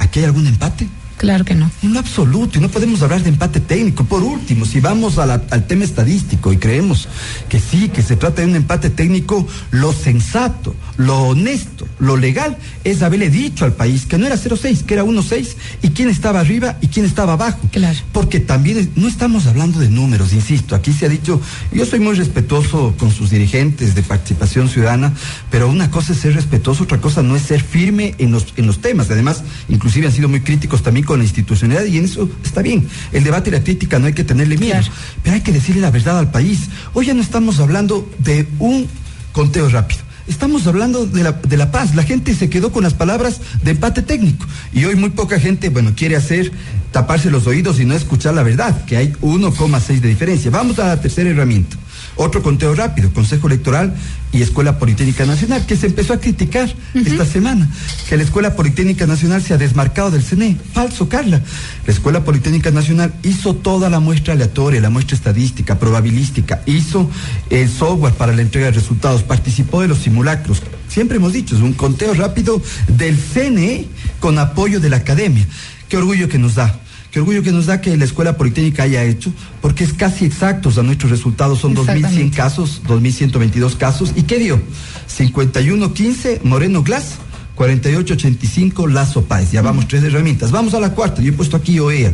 ¿Aquí hay algún empate? Claro que no. En lo absoluto, y no podemos hablar de empate técnico. Por último, si vamos al tema estadístico y creemos que sí, que se trata de un empate técnico, lo sensato, lo honesto, lo legal es haberle dicho al país que no era 0-6, que era 1-6, y quién estaba arriba y quién estaba abajo. Claro. Porque también no estamos hablando de números, insisto, aquí se ha dicho, yo soy muy respetuoso con sus dirigentes de participación ciudadana, pero una cosa es ser respetuoso, otra cosa no es ser firme en los, en los temas. Además, inclusive han sido muy críticos también con la institucionalidad y en eso está bien. El debate y la crítica no hay que tenerle miedo, pero hay que decirle la verdad al país. Hoy ya no estamos hablando de un conteo rápido. Estamos hablando de la, de la paz. La gente se quedó con las palabras de empate técnico. Y hoy muy poca gente, bueno, quiere hacer taparse los oídos y no escuchar la verdad, que hay 1,6 de diferencia. Vamos a la tercera herramienta. Otro conteo rápido, Consejo Electoral y Escuela Politécnica Nacional, que se empezó a criticar esta semana, que la Escuela Politécnica Nacional se ha desmarcado del CNE. Falso, Carla. La Escuela Politécnica Nacional hizo toda la muestra aleatoria, la muestra estadística, probabilística, hizo el software para la entrega de resultados, participó de los simulacros. Siempre hemos dicho, es un conteo rápido del CNE con apoyo de la academia. Qué orgullo que nos da. Qué orgullo que nos da que la Escuela Politécnica haya hecho, porque es casi exactos a nuestros resultados, son 2.100 casos, 2.122 casos. ¿Y qué dio? 51.15 Moreno Glass, 48.85 Lazo Páez. Ya vamos tres herramientas. Vamos a la cuarta, yo he puesto aquí OEA.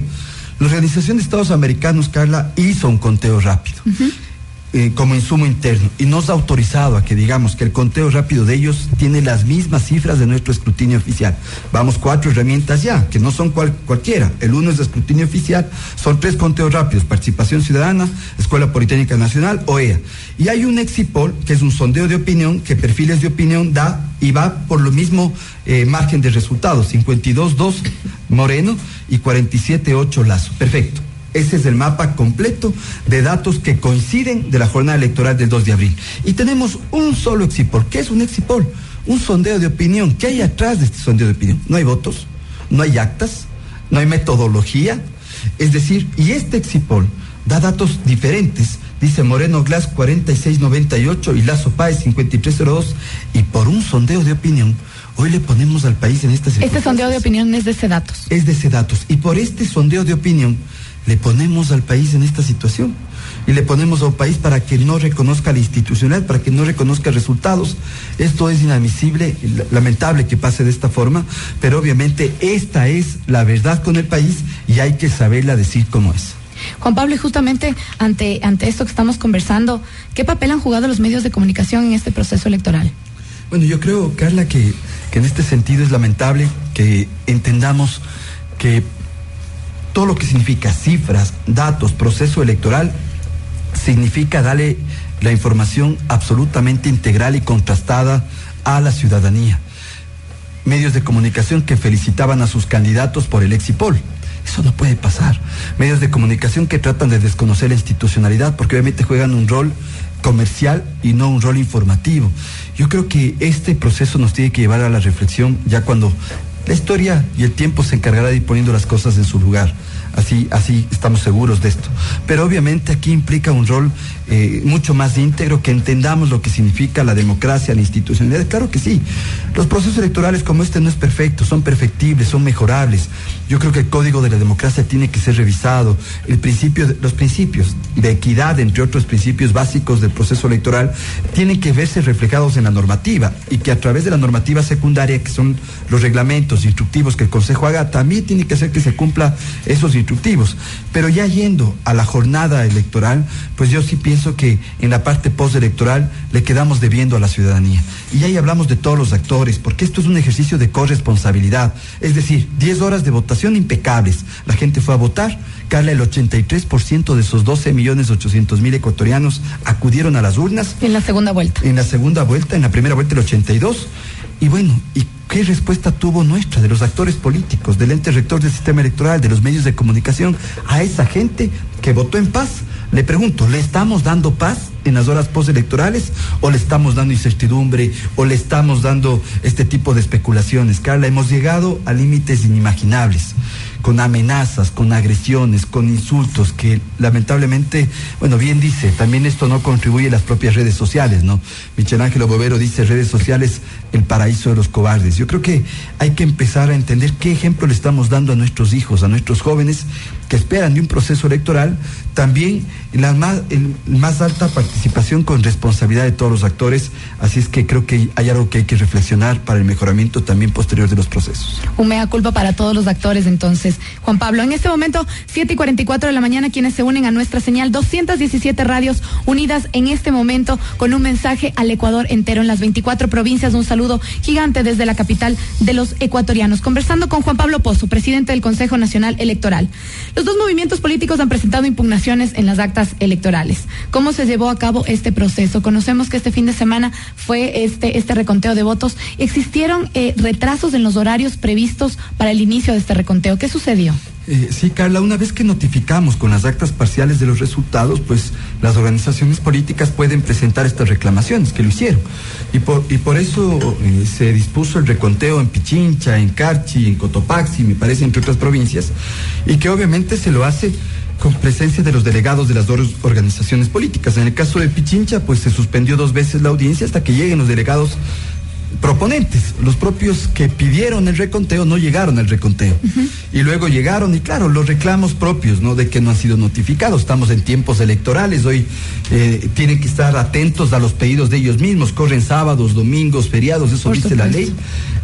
La Organización de Estados Americanos, Carla, hizo un conteo rápido. Eh, como insumo interno y nos ha autorizado a que digamos que el conteo rápido de ellos tiene las mismas cifras de nuestro escrutinio oficial. Vamos cuatro herramientas ya, que no son cualquiera. El uno es de escrutinio oficial, son tres conteos rápidos, participación ciudadana, Escuela Politécnica Nacional, OEA. Y hay un Exipol, que es un sondeo de opinión, que perfiles de opinión da y va por lo mismo eh, margen de resultados, 52-2 Moreno y 47-8 Lazo. Perfecto. Ese es el mapa completo de datos que coinciden de la jornada electoral del 2 de abril. Y tenemos un solo Exipol. ¿Qué es un Exipol? Un sondeo de opinión. ¿Qué hay atrás de este sondeo de opinión? No hay votos, no hay actas, no hay metodología. Es decir, y este Exipol da datos diferentes. Dice Moreno Glass 4698 y Lazo Páez 5302. Y por un sondeo de opinión, hoy le ponemos al país en esta Este sondeo de opinión es de ese datos. Es de ese datos. Y por este sondeo de opinión le ponemos al país en esta situación y le ponemos a un país para que no reconozca la institucional, para que no reconozca resultados. Esto es inadmisible, lamentable que pase de esta forma, pero obviamente esta es la verdad con el país y hay que saberla decir como es. Juan Pablo, y justamente ante, ante esto que estamos conversando, ¿qué papel han jugado los medios de comunicación en este proceso electoral? Bueno, yo creo, Carla, que, que en este sentido es lamentable que entendamos que todo lo que significa cifras, datos, proceso electoral, significa darle la información absolutamente integral y contrastada a la ciudadanía. Medios de comunicación que felicitaban a sus candidatos por el Exipol. Eso no puede pasar. Medios de comunicación que tratan de desconocer la institucionalidad porque obviamente juegan un rol comercial y no un rol informativo. Yo creo que este proceso nos tiene que llevar a la reflexión ya cuando la historia y el tiempo se encargará de ir poniendo las cosas en su lugar. Así, así estamos seguros de esto. Pero obviamente aquí implica un rol eh, mucho más íntegro, que entendamos lo que significa la democracia, la institucionalidad. Claro que sí. Los procesos electorales como este no es perfecto, son perfectibles, son mejorables. Yo creo que el código de la democracia tiene que ser revisado. El principio, los principios de equidad, entre otros principios básicos del proceso electoral, tienen que verse reflejados en la normativa y que a través de la normativa secundaria, que son los reglamentos instructivos que el Consejo haga, también tiene que hacer que se cumpla esos instructivos. Pero ya yendo a la jornada electoral, pues yo sí pienso que en la parte postelectoral le quedamos debiendo a la ciudadanía. Y ahí hablamos de todos los actores, porque esto es un ejercicio de corresponsabilidad. Es decir, 10 horas de votación impecables. La gente fue a votar. Carla, el 83% de esos 12 millones 800 mil ecuatorianos acudieron a las urnas. En la segunda vuelta. En la segunda vuelta, en la primera vuelta el 82. Y bueno, ¿y qué respuesta tuvo nuestra, de los actores políticos, del ente rector del sistema electoral, de los medios de comunicación, a esa gente que votó en paz? Le pregunto, ¿le estamos dando paz en las horas postelectorales o le estamos dando incertidumbre o le estamos dando este tipo de especulaciones? Carla, hemos llegado a límites inimaginables. con amenazas, con agresiones, con insultos, que lamentablemente, bueno, bien dice, también esto no contribuye a las propias redes sociales, ¿no? Michel Ángel Bovero dice redes sociales, el paraíso de los cobardes. Yo creo que hay que empezar a entender qué ejemplo le estamos dando a nuestros hijos, a nuestros jóvenes que esperan de un proceso electoral también la más, alta participación con responsabilidad de todos los actores. Así es que creo que hay algo que hay que reflexionar para el mejoramiento también posterior de los procesos. Un mea culpa para todos los actores entonces. Juan Pablo, en este momento, 7 y 44 de la mañana, quienes se unen a nuestra señal, 217 radios unidas en este momento con un mensaje al Ecuador entero en las 24 provincias. Un saludo gigante desde la capital de los ecuatorianos. Conversando con Juan Pablo Pozo, presidente del Consejo Nacional Electoral. Los dos movimientos políticos han presentado impugnaciones en las actas electorales. ¿Cómo se llevó a cabo este proceso? Conocemos que este fin de semana fue este, este reconteo de votos. ¿Existieron eh, retrasos en los horarios previstos para el inicio de este reconteo? ¿Qué sucedió? Eh, sí, Carla, una vez que notificamos con las actas parciales de los resultados, pues las organizaciones políticas pueden presentar estas reclamaciones, que lo hicieron. Y por, y por eso eh, se dispuso el reconteo en Pichincha, en Carchi, en Cotopaxi, me parece, entre otras provincias, y que obviamente se lo hace con presencia de los delegados de las dos organizaciones políticas. En el caso de Pichincha, pues se suspendió dos veces la audiencia hasta que lleguen los delegados proponentes, los propios que pidieron el reconteo no llegaron al reconteo. Y luego llegaron, y claro, los reclamos propios, ¿no? De que no han sido notificados. Estamos en tiempos electorales, hoy eh, tienen que estar atentos a los pedidos de ellos mismos. Corren sábados, domingos, feriados, eso dice la ley.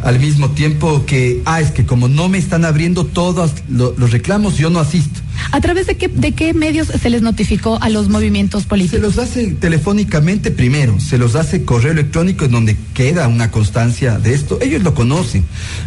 Al mismo tiempo que, ah, es que como no me están abriendo todos los reclamos, yo no asisto. ¿A través de qué, de qué medios se les notificó a los movimientos políticos? Se los hace telefónicamente primero, se los hace correo electrónico en donde queda una constancia de esto. Ellos lo conocen,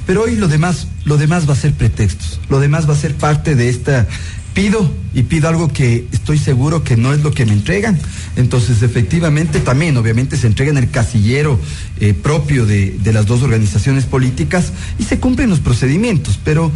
pero hoy lo demás, lo demás va a ser pretextos, lo demás va a ser parte de esta pido y pido algo que estoy seguro que no es lo que me entregan. Entonces, efectivamente, también, obviamente, se entrega en el casillero eh, propio de, de, las dos organizaciones políticas y se cumplen los procedimientos. Pero,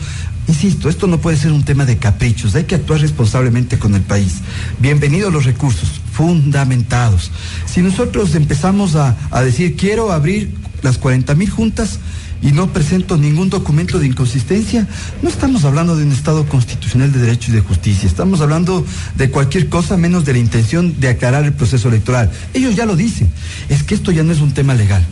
insisto, esto no puede ser un tema de caprichos, hay que actuar responsablemente con el país. Bienvenidos los recursos, fundamentados. Si nosotros empezamos a, a decir, quiero abrir las 40 mil juntas, y no presento ningún documento de inconsistencia, no estamos hablando de un Estado constitucional de derecho y de justicia, estamos hablando de cualquier cosa menos de la intención de aclarar el proceso electoral. Ellos ya lo dicen, es que esto ya no es un tema legal,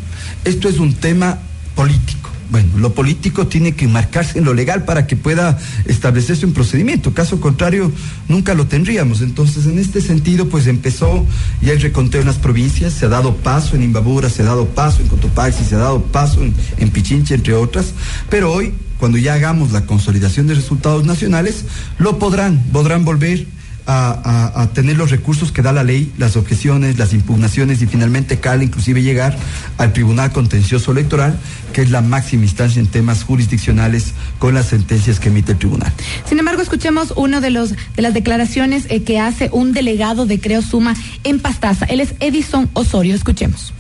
esto es un tema político. Bueno, lo político tiene que marcarse en lo legal para que pueda establecerse un procedimiento. Caso contrario, nunca lo tendríamos. Entonces, en este sentido, pues empezó ya el reconteo en las provincias, se ha dado paso en Imbabura, se ha dado paso en Cotopaxi, se ha dado paso en, en Pichincha, entre otras. Pero hoy, cuando ya hagamos la consolidación de resultados nacionales, lo podrán, podrán volver a, a, a, tener los recursos que da la ley, las objeciones, las impugnaciones y finalmente CAL inclusive llegar al Tribunal Contencioso Electoral, que es la máxima instancia en temas jurisdiccionales con las sentencias que emite el tribunal. Sin embargo, escuchemos uno de los de las declaraciones eh, que hace un delegado de Creo Suma en Pastaza. Él es Edison Osorio. Escuchemos.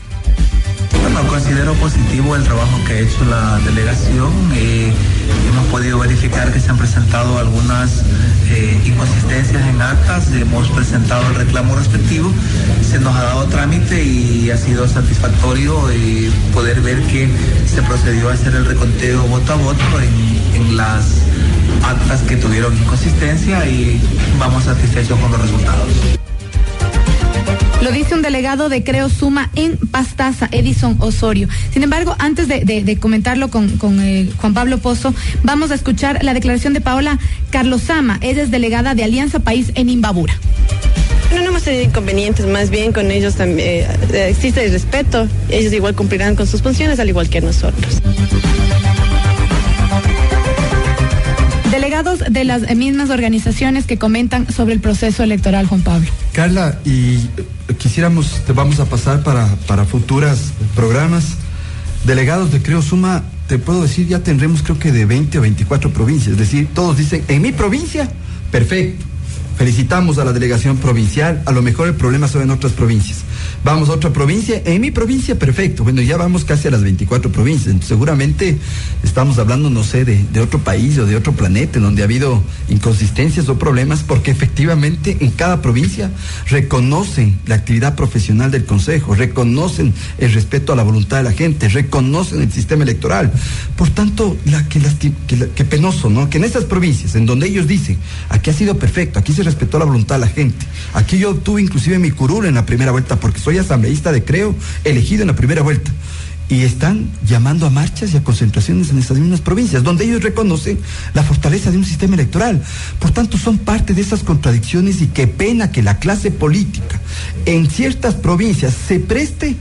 Bueno, considero positivo el trabajo que ha hecho la delegación. Eh, hemos podido verificar que se han presentado algunas eh, inconsistencias en actas, hemos presentado el reclamo respectivo, se nos ha dado trámite y ha sido satisfactorio eh, poder ver que se procedió a hacer el reconteo voto a voto en, en las actas que tuvieron inconsistencia y vamos satisfechos con los resultados. Lo dice un delegado de Creo Suma en Pastaza, Edison Osorio. Sin embargo, antes de, de, de comentarlo con, con eh, Juan Pablo Pozo, vamos a escuchar la declaración de Paola Carlosama. Ella es delegada de Alianza País en Imbabura. No, no hemos tenido inconvenientes, más bien con ellos también eh, existe el respeto. Ellos igual cumplirán con sus funciones al igual que nosotros. Delegados de las mismas organizaciones que comentan sobre el proceso electoral, Juan Pablo. Carla, y quisiéramos, te vamos a pasar para, para futuras programas. Delegados de Creo Suma, te puedo decir, ya tendremos creo que de 20 o 24 provincias. Es decir, todos dicen, en mi provincia, perfecto. Felicitamos a la delegación provincial, a lo mejor el problema son en otras provincias. Vamos a otra provincia. En mi provincia, perfecto. Bueno, ya vamos casi a las 24 provincias. Seguramente estamos hablando, no sé, de, de otro país o de otro planeta en donde ha habido inconsistencias o problemas, porque efectivamente en cada provincia reconocen la actividad profesional del Consejo, reconocen el respeto a la voluntad de la gente, reconocen el sistema electoral. Por tanto, la- que penoso, ¿no? Que en esas provincias, en donde ellos dicen, aquí ha sido perfecto, aquí se respetó la voluntad de la gente, aquí yo obtuve inclusive mi curul en la primera vuelta, porque soy asambleísta de Creo, elegido en la primera vuelta. Y están llamando a marchas y a concentraciones en esas mismas provincias, donde ellos reconocen la fortaleza de un sistema electoral. Por tanto, son parte de esas contradicciones y qué pena que la clase política en ciertas provincias se preste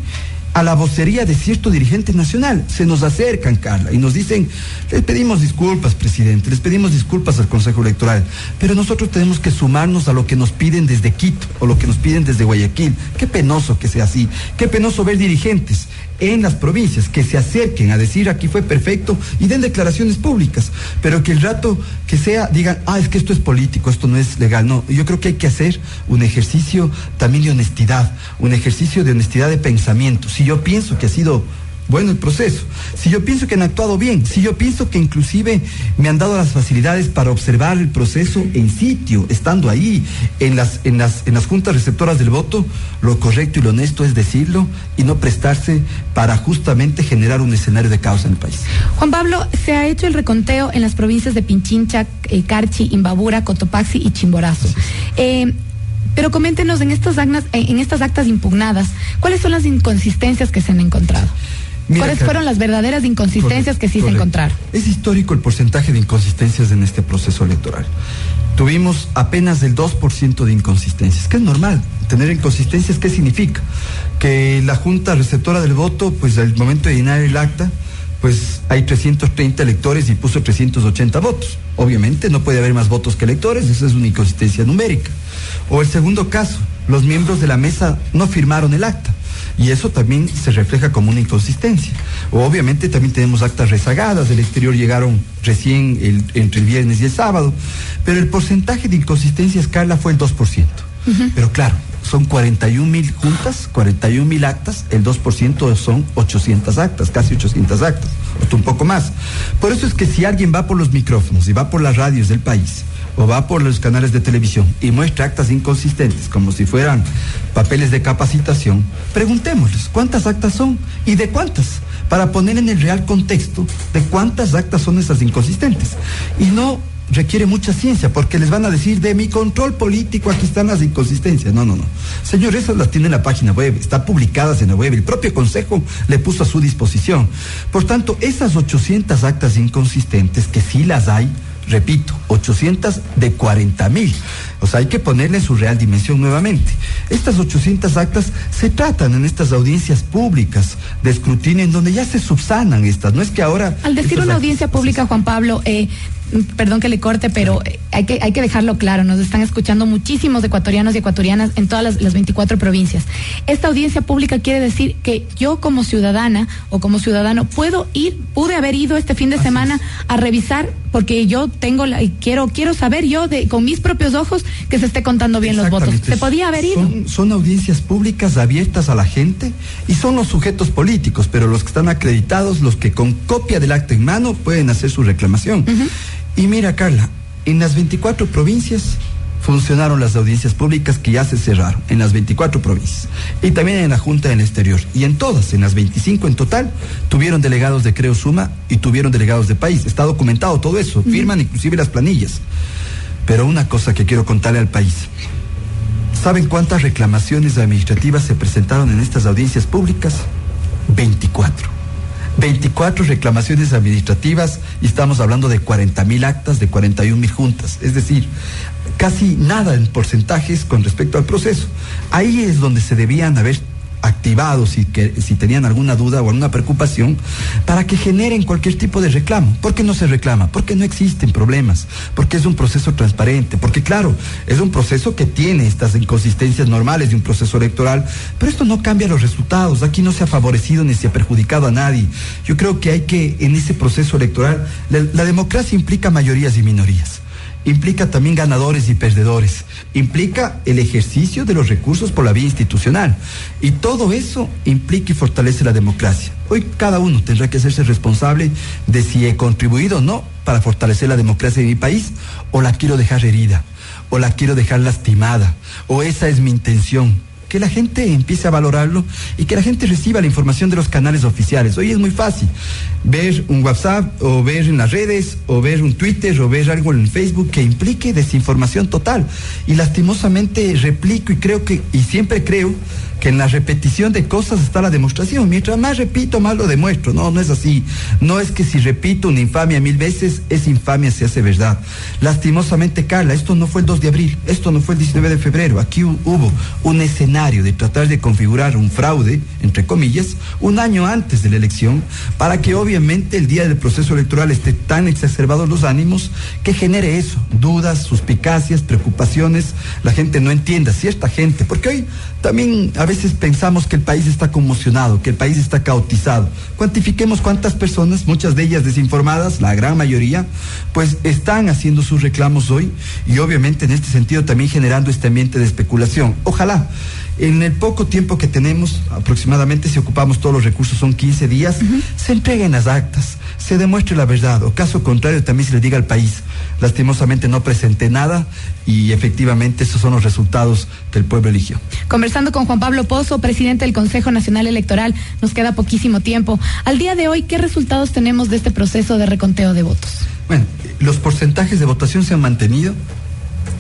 a la vocería de cierto dirigente nacional. Se nos acercan, Carla, y nos dicen, les pedimos disculpas, presidente, les pedimos disculpas al Consejo Electoral, pero nosotros tenemos que sumarnos a lo que nos piden desde Quito o lo que nos piden desde Guayaquil. Qué penoso que sea así, qué penoso ver dirigentes en las provincias que se acerquen a decir aquí fue perfecto y den declaraciones públicas, pero que el rato que sea digan, ah, es que esto es político, esto no es legal. No, yo creo que hay que hacer un ejercicio también de honestidad, un ejercicio de honestidad de pensamiento. Si yo pienso que ha sido bueno el proceso, si yo pienso que han actuado bien, si yo pienso que inclusive me han dado las facilidades para observar el proceso en sitio, estando ahí, en las, en las, en las juntas receptoras del voto, lo correcto y lo honesto es decirlo y no prestarse para justamente generar un escenario de caos en el país. Juan Pablo, se ha hecho el reconteo en las provincias de Pinchincha, eh, Carchi, Imbabura, Cotopaxi y Chimborazo. Eh, pero coméntenos en estas, actas, en estas actas impugnadas, ¿cuáles son las inconsistencias que se han encontrado? Mira, ¿Cuáles fueron las verdaderas inconsistencias que sí se Correcto. encontraron? Es histórico el porcentaje de inconsistencias en este proceso electoral. Tuvimos apenas el 2% de inconsistencias, que es normal. Tener inconsistencias, ¿qué significa? Que la Junta Receptora del Voto, pues al momento de llenar el acta, pues hay 330 electores y puso 380 votos. Obviamente no puede haber más votos que electores, esa es una inconsistencia numérica. O el segundo caso, los miembros de la mesa no firmaron el acta. Y eso también se refleja como una inconsistencia. O obviamente también tenemos actas rezagadas, del exterior llegaron recién el- entre el viernes y el sábado, pero el porcentaje de inconsistencia escala fue el 2%. Pero claro, son 41 mil juntas, 41 mil actas, el 2% son 800 actas, casi 800 actas, un poco más. Por eso es que si alguien va por los micrófonos y va por las radios del país, o va por los canales de televisión y muestra actas inconsistentes como si fueran papeles de capacitación, preguntémosles cuántas actas son y de cuántas, para poner en el real contexto de cuántas actas son esas inconsistentes. Y no requiere mucha ciencia, porque les van a decir de mi control político, aquí están las inconsistencias. No, no, no. Señor, esas las tiene en la página web, están publicadas en la web, el propio Consejo le puso a su disposición. Por tanto, esas 800 actas inconsistentes, que sí las hay, repito, 800 de 40 mil. O sea, hay que ponerle su real dimensión nuevamente. Estas 800 actas se tratan en estas audiencias públicas de escrutinio en donde ya se subsanan estas. No es que ahora... Al decir una actas- audiencia pública, Juan Pablo, eh, perdón que le corte, pero hay que, hay que dejarlo claro, nos están escuchando muchísimos ecuatorianos y ecuatorianas en todas las, las 24 provincias. Esta audiencia pública quiere decir que yo como ciudadana o como ciudadano puedo ir, pude haber ido este fin de semana a revisar porque yo tengo la, y quiero quiero saber yo de con mis propios ojos que se esté contando bien los votos. Se podía haber ido. Son, son audiencias públicas abiertas a la gente y son los sujetos políticos, pero los que están acreditados, los que con copia del acta en mano pueden hacer su reclamación. Y mira, Carla, en las 24 provincias funcionaron las audiencias públicas que ya se cerraron, en las 24 provincias. Y también en la Junta del Exterior. Y en todas, en las 25 en total, tuvieron delegados de Creo Suma y tuvieron delegados de país. Está documentado todo eso, firman inclusive las planillas. Pero una cosa que quiero contarle al país. ¿Saben cuántas reclamaciones administrativas se presentaron en estas audiencias públicas? 24. 24 reclamaciones administrativas y estamos hablando de 40 mil actas, de 41 mil juntas. Es decir, casi nada en porcentajes con respecto al proceso. Ahí es donde se debían haber activado si, que, si tenían alguna duda o alguna preocupación para que generen cualquier tipo de reclamo. ¿Por qué no se reclama? Porque no existen problemas, porque es un proceso transparente, porque claro, es un proceso que tiene estas inconsistencias normales de un proceso electoral, pero esto no cambia los resultados, aquí no se ha favorecido ni se ha perjudicado a nadie. Yo creo que hay que, en ese proceso electoral, la, la democracia implica mayorías y minorías. Implica también ganadores y perdedores, implica el ejercicio de los recursos por la vía institucional. Y todo eso implica y fortalece la democracia. Hoy cada uno tendrá que hacerse responsable de si he contribuido o no para fortalecer la democracia de mi país o la quiero dejar herida o la quiero dejar lastimada o esa es mi intención que la gente empiece a valorarlo y que la gente reciba la información de los canales oficiales. Hoy es muy fácil ver un WhatsApp o ver en las redes o ver un Twitter o ver algo en Facebook que implique desinformación total. Y lastimosamente replico y creo que, y siempre creo, que en la repetición de cosas está la demostración. Mientras más repito, más lo demuestro. No, no es así. No es que si repito una infamia mil veces, esa infamia se hace verdad. Lastimosamente, Carla, esto no fue el 2 de abril, esto no fue el 19 de febrero. Aquí hubo un escenario de tratar de configurar un fraude, entre comillas, un año antes de la elección, para que obviamente el día del proceso electoral esté tan exacerbados los ánimos que genere eso, dudas, suspicacias, preocupaciones, la gente no entienda, cierta gente, porque hoy también a veces pensamos que el país está conmocionado, que el país está caotizado. Cuantifiquemos cuántas personas, muchas de ellas desinformadas, la gran mayoría, pues están haciendo sus reclamos hoy y obviamente en este sentido también generando este ambiente de especulación. Ojalá en el poco tiempo que tenemos, aproximadamente si ocupamos todos los recursos, son 15 días, se entreguen las actas, se demuestre la verdad, o caso contrario también se le diga al país, lastimosamente no presenté nada y efectivamente esos son los resultados que el pueblo eligió. Conversando con Juan Pablo Pozo, presidente del Consejo Nacional Electoral, nos queda poquísimo tiempo. Al día de hoy, ¿qué resultados tenemos de este proceso de reconteo de votos? Bueno, los porcentajes de votación se han mantenido,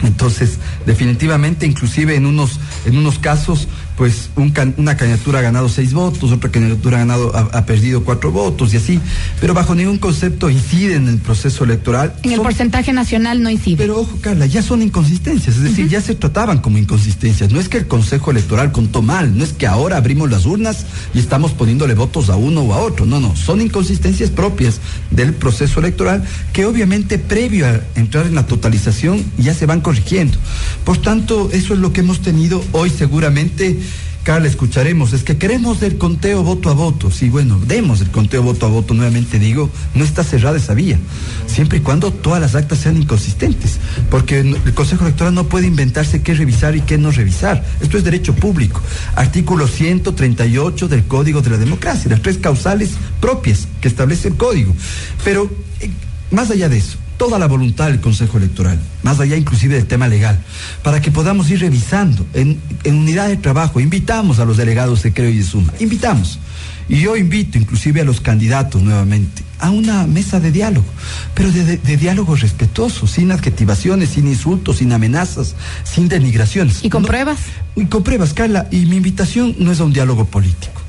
entonces, definitivamente, inclusive en unos, en unos casos, pues una candidatura ha ganado seis votos, otra candidatura ha ganado, ha, perdido cuatro votos y así, pero bajo ningún concepto incide en el proceso electoral. En el porcentaje nacional no incide. Pero ojo, Carla, ya son inconsistencias, es decir, ya se trataban como inconsistencias. No es que el Consejo Electoral contó mal, no es que ahora abrimos las urnas y estamos poniéndole votos a uno o a otro. No, no, son inconsistencias propias del proceso electoral que obviamente previo a entrar en la totalización ya se van corrigiendo. Por tanto, eso es lo que hemos tenido hoy seguramente Carla, escucharemos, es que queremos el conteo voto a voto. Sí, bueno, demos el conteo voto a voto, nuevamente digo, no está cerrada esa vía, siempre y cuando todas las actas sean inconsistentes, porque el Consejo Electoral no puede inventarse qué revisar y qué no revisar. Esto es derecho público. Artículo 138 del Código de la Democracia, las tres causales propias que establece el Código. Pero, eh, más allá de eso, toda la voluntad del Consejo Electoral, más allá inclusive del tema legal, para que podamos ir revisando en, unidad de trabajo. Invitamos a los delegados de Creo y de Suma, invitamos. Y yo invito inclusive a los candidatos nuevamente a una mesa de diálogo, pero de, diálogo respetuoso, sin adjetivaciones, sin insultos, sin amenazas, sin denigraciones. ¿Y con pruebas? Y con pruebas, Carla. Y mi invitación no es a un diálogo político.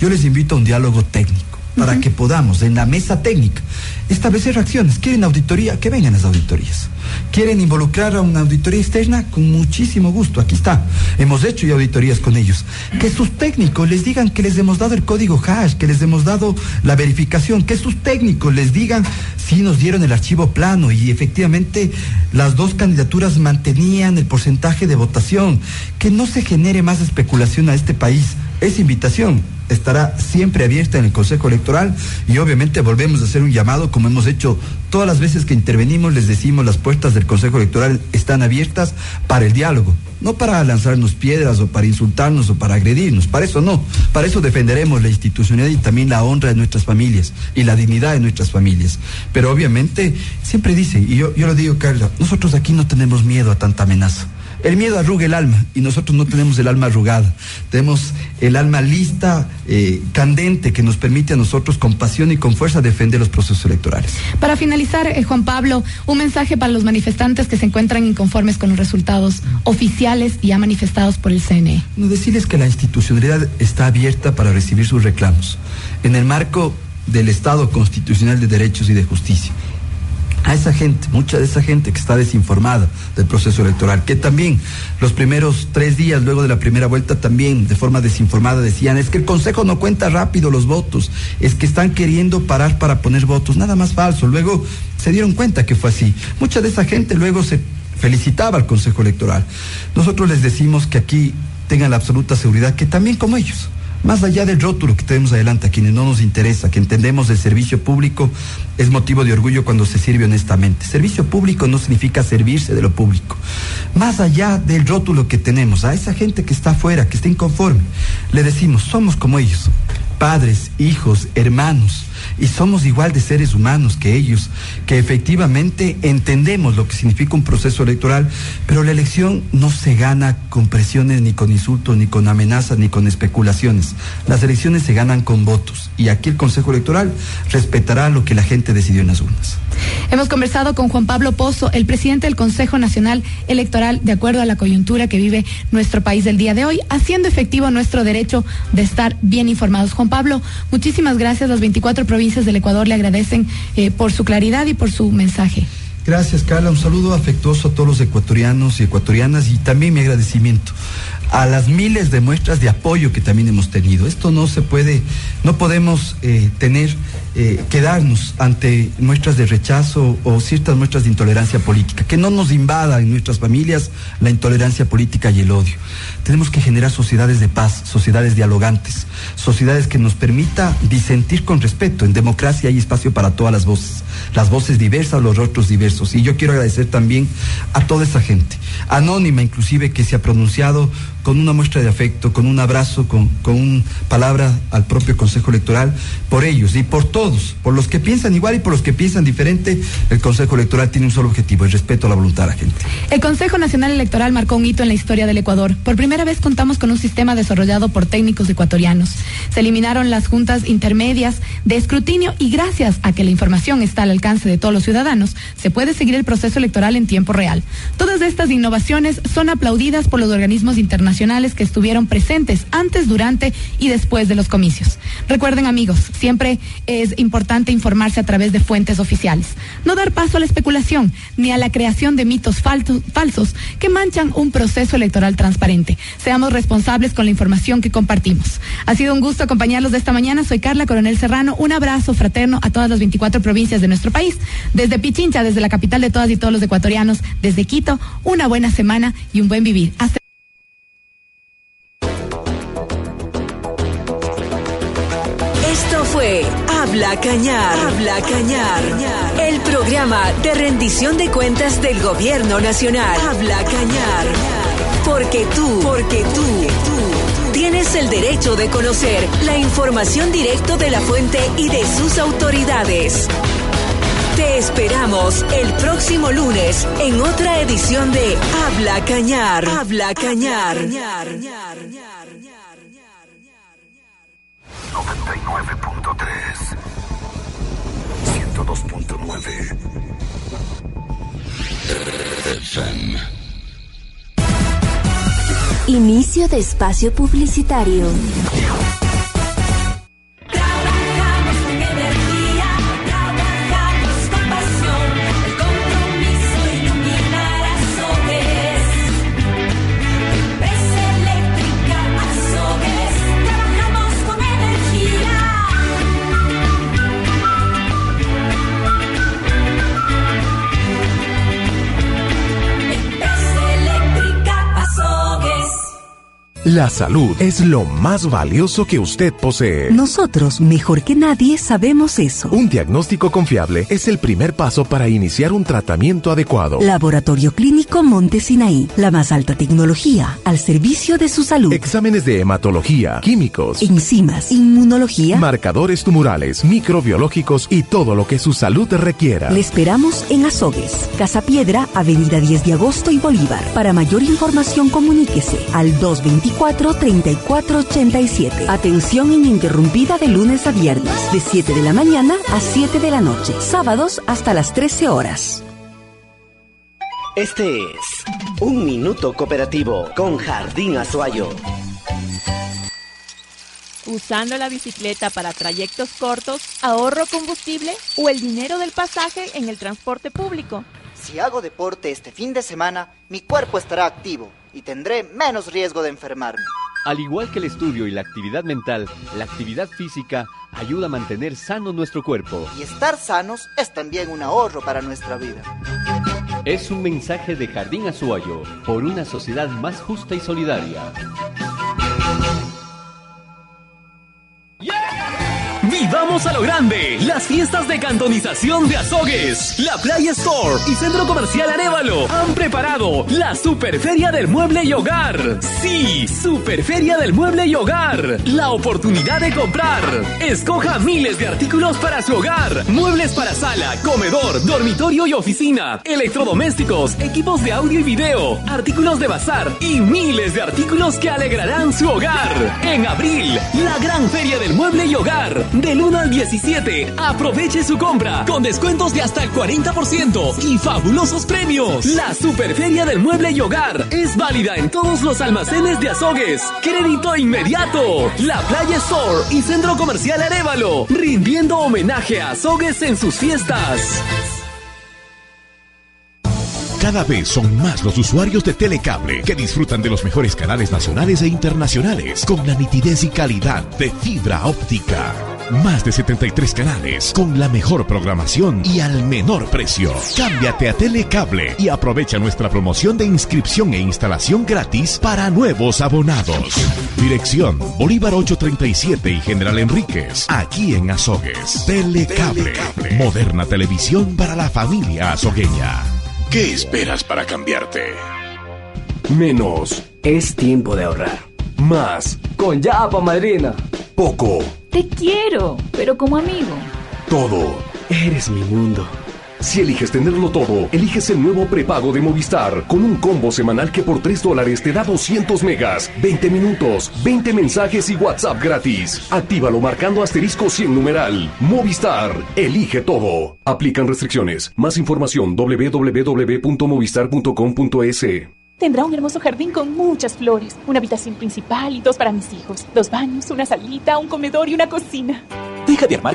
Yo les invito a un diálogo técnico para que podamos en la mesa técnica establecer acciones. ¿Quieren auditoría? Que vengan las auditorías. ¿Quieren involucrar a una auditoría externa? Con muchísimo gusto, aquí está. Hemos hecho ya auditorías con ellos. Que sus técnicos les digan que les hemos dado el código hash, que les hemos dado la verificación, que sus técnicos les digan si nos dieron el archivo plano y efectivamente las dos candidaturas mantenían el porcentaje de votación. Que no se genere más especulación a este país. Es invitación estará siempre abierta en el Consejo Electoral y obviamente volvemos a hacer un llamado como hemos hecho todas las veces que intervenimos, les decimos las puertas del Consejo Electoral están abiertas para el diálogo, no para lanzarnos piedras o para insultarnos o para agredirnos, para eso no, para eso defenderemos la institucionalidad y también la honra de nuestras familias y la dignidad de nuestras familias. Pero obviamente siempre dice, y yo, yo lo digo Carla, nosotros aquí no tenemos miedo a tanta amenaza. El miedo arruga el alma y nosotros no tenemos el alma arrugada. Tenemos el alma lista, eh, candente, que nos permite a nosotros con pasión y con fuerza defender los procesos electorales. Para finalizar, eh, Juan Pablo, un mensaje para los manifestantes que se encuentran inconformes con los resultados oficiales y ya manifestados por el CNE. No decirles que la institucionalidad está abierta para recibir sus reclamos en el marco del Estado constitucional de derechos y de justicia a esa gente, mucha de esa gente que está desinformada del proceso electoral, que también los primeros tres días luego de la primera vuelta también de forma desinformada decían, es que el Consejo no cuenta rápido los votos, es que están queriendo parar para poner votos, nada más falso. Luego se dieron cuenta que fue así. Mucha de esa gente luego se felicitaba al Consejo Electoral. Nosotros les decimos que aquí tengan la absoluta seguridad que también como ellos Más allá del rótulo que tenemos adelante, a quienes no nos interesa, que entendemos el servicio público, es motivo de orgullo cuando se sirve honestamente. Servicio público no significa servirse de lo público. Más allá del rótulo que tenemos, a esa gente que está afuera, que está inconforme, le decimos, somos como ellos, padres, hijos, hermanos y somos igual de seres humanos que ellos, que efectivamente entendemos lo que significa un proceso electoral, pero la elección no se gana con presiones, ni con insultos, ni con amenazas, ni con especulaciones. Las elecciones se ganan con votos y aquí el Consejo Electoral respetará lo que la gente decidió en las urnas. Hemos conversado con Juan Pablo Pozo, el presidente del Consejo Nacional Electoral, de acuerdo a la coyuntura que vive nuestro país del día de hoy, haciendo efectivo nuestro derecho de estar bien informados. Juan Pablo, muchísimas gracias. Las 24 provincias del Ecuador le agradecen eh, por su claridad y por su mensaje. Gracias, Carla. Un saludo afectuoso a todos los ecuatorianos y ecuatorianas y también mi agradecimiento a las miles de muestras de apoyo que también hemos tenido. Esto no se puede, no podemos eh, tener, eh, quedarnos ante muestras de rechazo o ciertas muestras de intolerancia política, que no nos invada en nuestras familias la intolerancia política y el odio. Tenemos que generar sociedades de paz, sociedades dialogantes, sociedades que nos permita disentir con respeto. En democracia hay espacio para todas las voces, las voces diversas, los rostros diversos. Y yo quiero agradecer también a toda esa gente, anónima inclusive, que se ha pronunciado con una muestra de afecto, con un abrazo, con, con una palabra al propio Consejo Electoral, por ellos y por todos, por los que piensan igual y por los que piensan diferente, el Consejo Electoral tiene un solo objetivo, el respeto a la voluntad de la gente. El Consejo Nacional Electoral marcó un hito en la historia del Ecuador. Por primera vez contamos con un sistema desarrollado por técnicos ecuatorianos. Se eliminaron las juntas intermedias de escrutinio y gracias a que la información está al alcance de todos los ciudadanos, se puede seguir el proceso electoral en tiempo real. Todas estas innovaciones son aplaudidas por los organismos internacionales que estuvieron presentes antes, durante y después de los comicios. Recuerden amigos, siempre es importante informarse a través de fuentes oficiales. No dar paso a la especulación ni a la creación de mitos falsos que manchan un proceso electoral transparente. Seamos responsables con la información que compartimos. Ha sido un gusto acompañarlos de esta mañana. Soy Carla Coronel Serrano. Un abrazo fraterno a todas las 24 provincias de nuestro país. Desde Pichincha, desde la capital de todas y todos los ecuatorianos, desde Quito, una buena semana y un buen vivir. Hasta Habla Cañar. Habla Cañar. El programa de rendición de cuentas del Gobierno Nacional. Habla Cañar. Porque tú, porque tú, tienes el derecho de conocer la información directa de la fuente y de sus autoridades. Te esperamos el próximo lunes en otra edición de Habla Cañar. Habla Cañar. 99.3 102.9 FM Inicio de espacio publicitario. La salud es lo más valioso que usted posee. Nosotros, mejor que nadie, sabemos eso. Un diagnóstico confiable es el primer paso para iniciar un tratamiento adecuado. Laboratorio Clínico Monte Sinaí, la más alta tecnología al servicio de su salud. Exámenes de hematología, químicos, enzimas, inmunología, marcadores tumorales, microbiológicos y todo lo que su salud requiera. Le esperamos en Azogues, Casa Piedra, Avenida 10 de Agosto y Bolívar. Para mayor información comuníquese al 224 3487. Atención ininterrumpida de lunes a viernes, de 7 de la mañana a 7 de la noche. Sábados hasta las 13 horas. Este es Un Minuto Cooperativo con Jardín Azuayo. Usando la bicicleta para trayectos cortos, ahorro combustible o el dinero del pasaje en el transporte público. Si hago deporte este fin de semana, mi cuerpo estará activo y tendré menos riesgo de enfermarme. Al igual que el estudio y la actividad mental, la actividad física ayuda a mantener sano nuestro cuerpo. Y estar sanos es también un ahorro para nuestra vida. Es un mensaje de Jardín Azuayo por una sociedad más justa y solidaria. Vamos a lo grande. Las fiestas de cantonización de Azogues, la Playa Store y Centro Comercial Arevalo han preparado la Superferia del Mueble y Hogar. Sí, Superferia del Mueble y Hogar. La oportunidad de comprar. Escoja miles de artículos para su hogar. Muebles para sala, comedor, dormitorio y oficina. Electrodomésticos, equipos de audio y video, artículos de bazar y miles de artículos que alegrarán su hogar. En abril, la gran feria del mueble y hogar. Del 1 al 17, aproveche su compra con descuentos de hasta el 40% y fabulosos premios. La Superferia del Mueble y Hogar es válida en todos los almacenes de Azogues. Crédito inmediato. La Playa Store y Centro Comercial Arevalo, rindiendo homenaje a Azogues en sus fiestas. Cada vez son más los usuarios de Telecable que disfrutan de los mejores canales nacionales e internacionales con la nitidez y calidad de fibra óptica. Más de 73 canales con la mejor programación y al menor precio. Cámbiate a Telecable y aprovecha nuestra promoción de inscripción e instalación gratis para nuevos abonados. Dirección Bolívar 837 y General Enríquez, aquí en Azogues. Telecable, moderna televisión para la familia azogueña. ¿Qué esperas para cambiarte? Menos. Es tiempo de ahorrar. Más. Con Yapa, madrina. Poco. Te quiero, pero como amigo. Todo. Eres mi mundo. Si eliges tenerlo todo, eliges el nuevo prepago de Movistar con un combo semanal que por 3 dólares te da 200 megas, 20 minutos, 20 mensajes y WhatsApp gratis. Actívalo marcando asterisco 100 numeral. Movistar, elige todo. Aplican restricciones. Más información www.movistar.com.es. Tendrá un hermoso jardín con muchas flores, una habitación principal y dos para mis hijos, dos baños, una salita, un comedor y una cocina. Deja de armar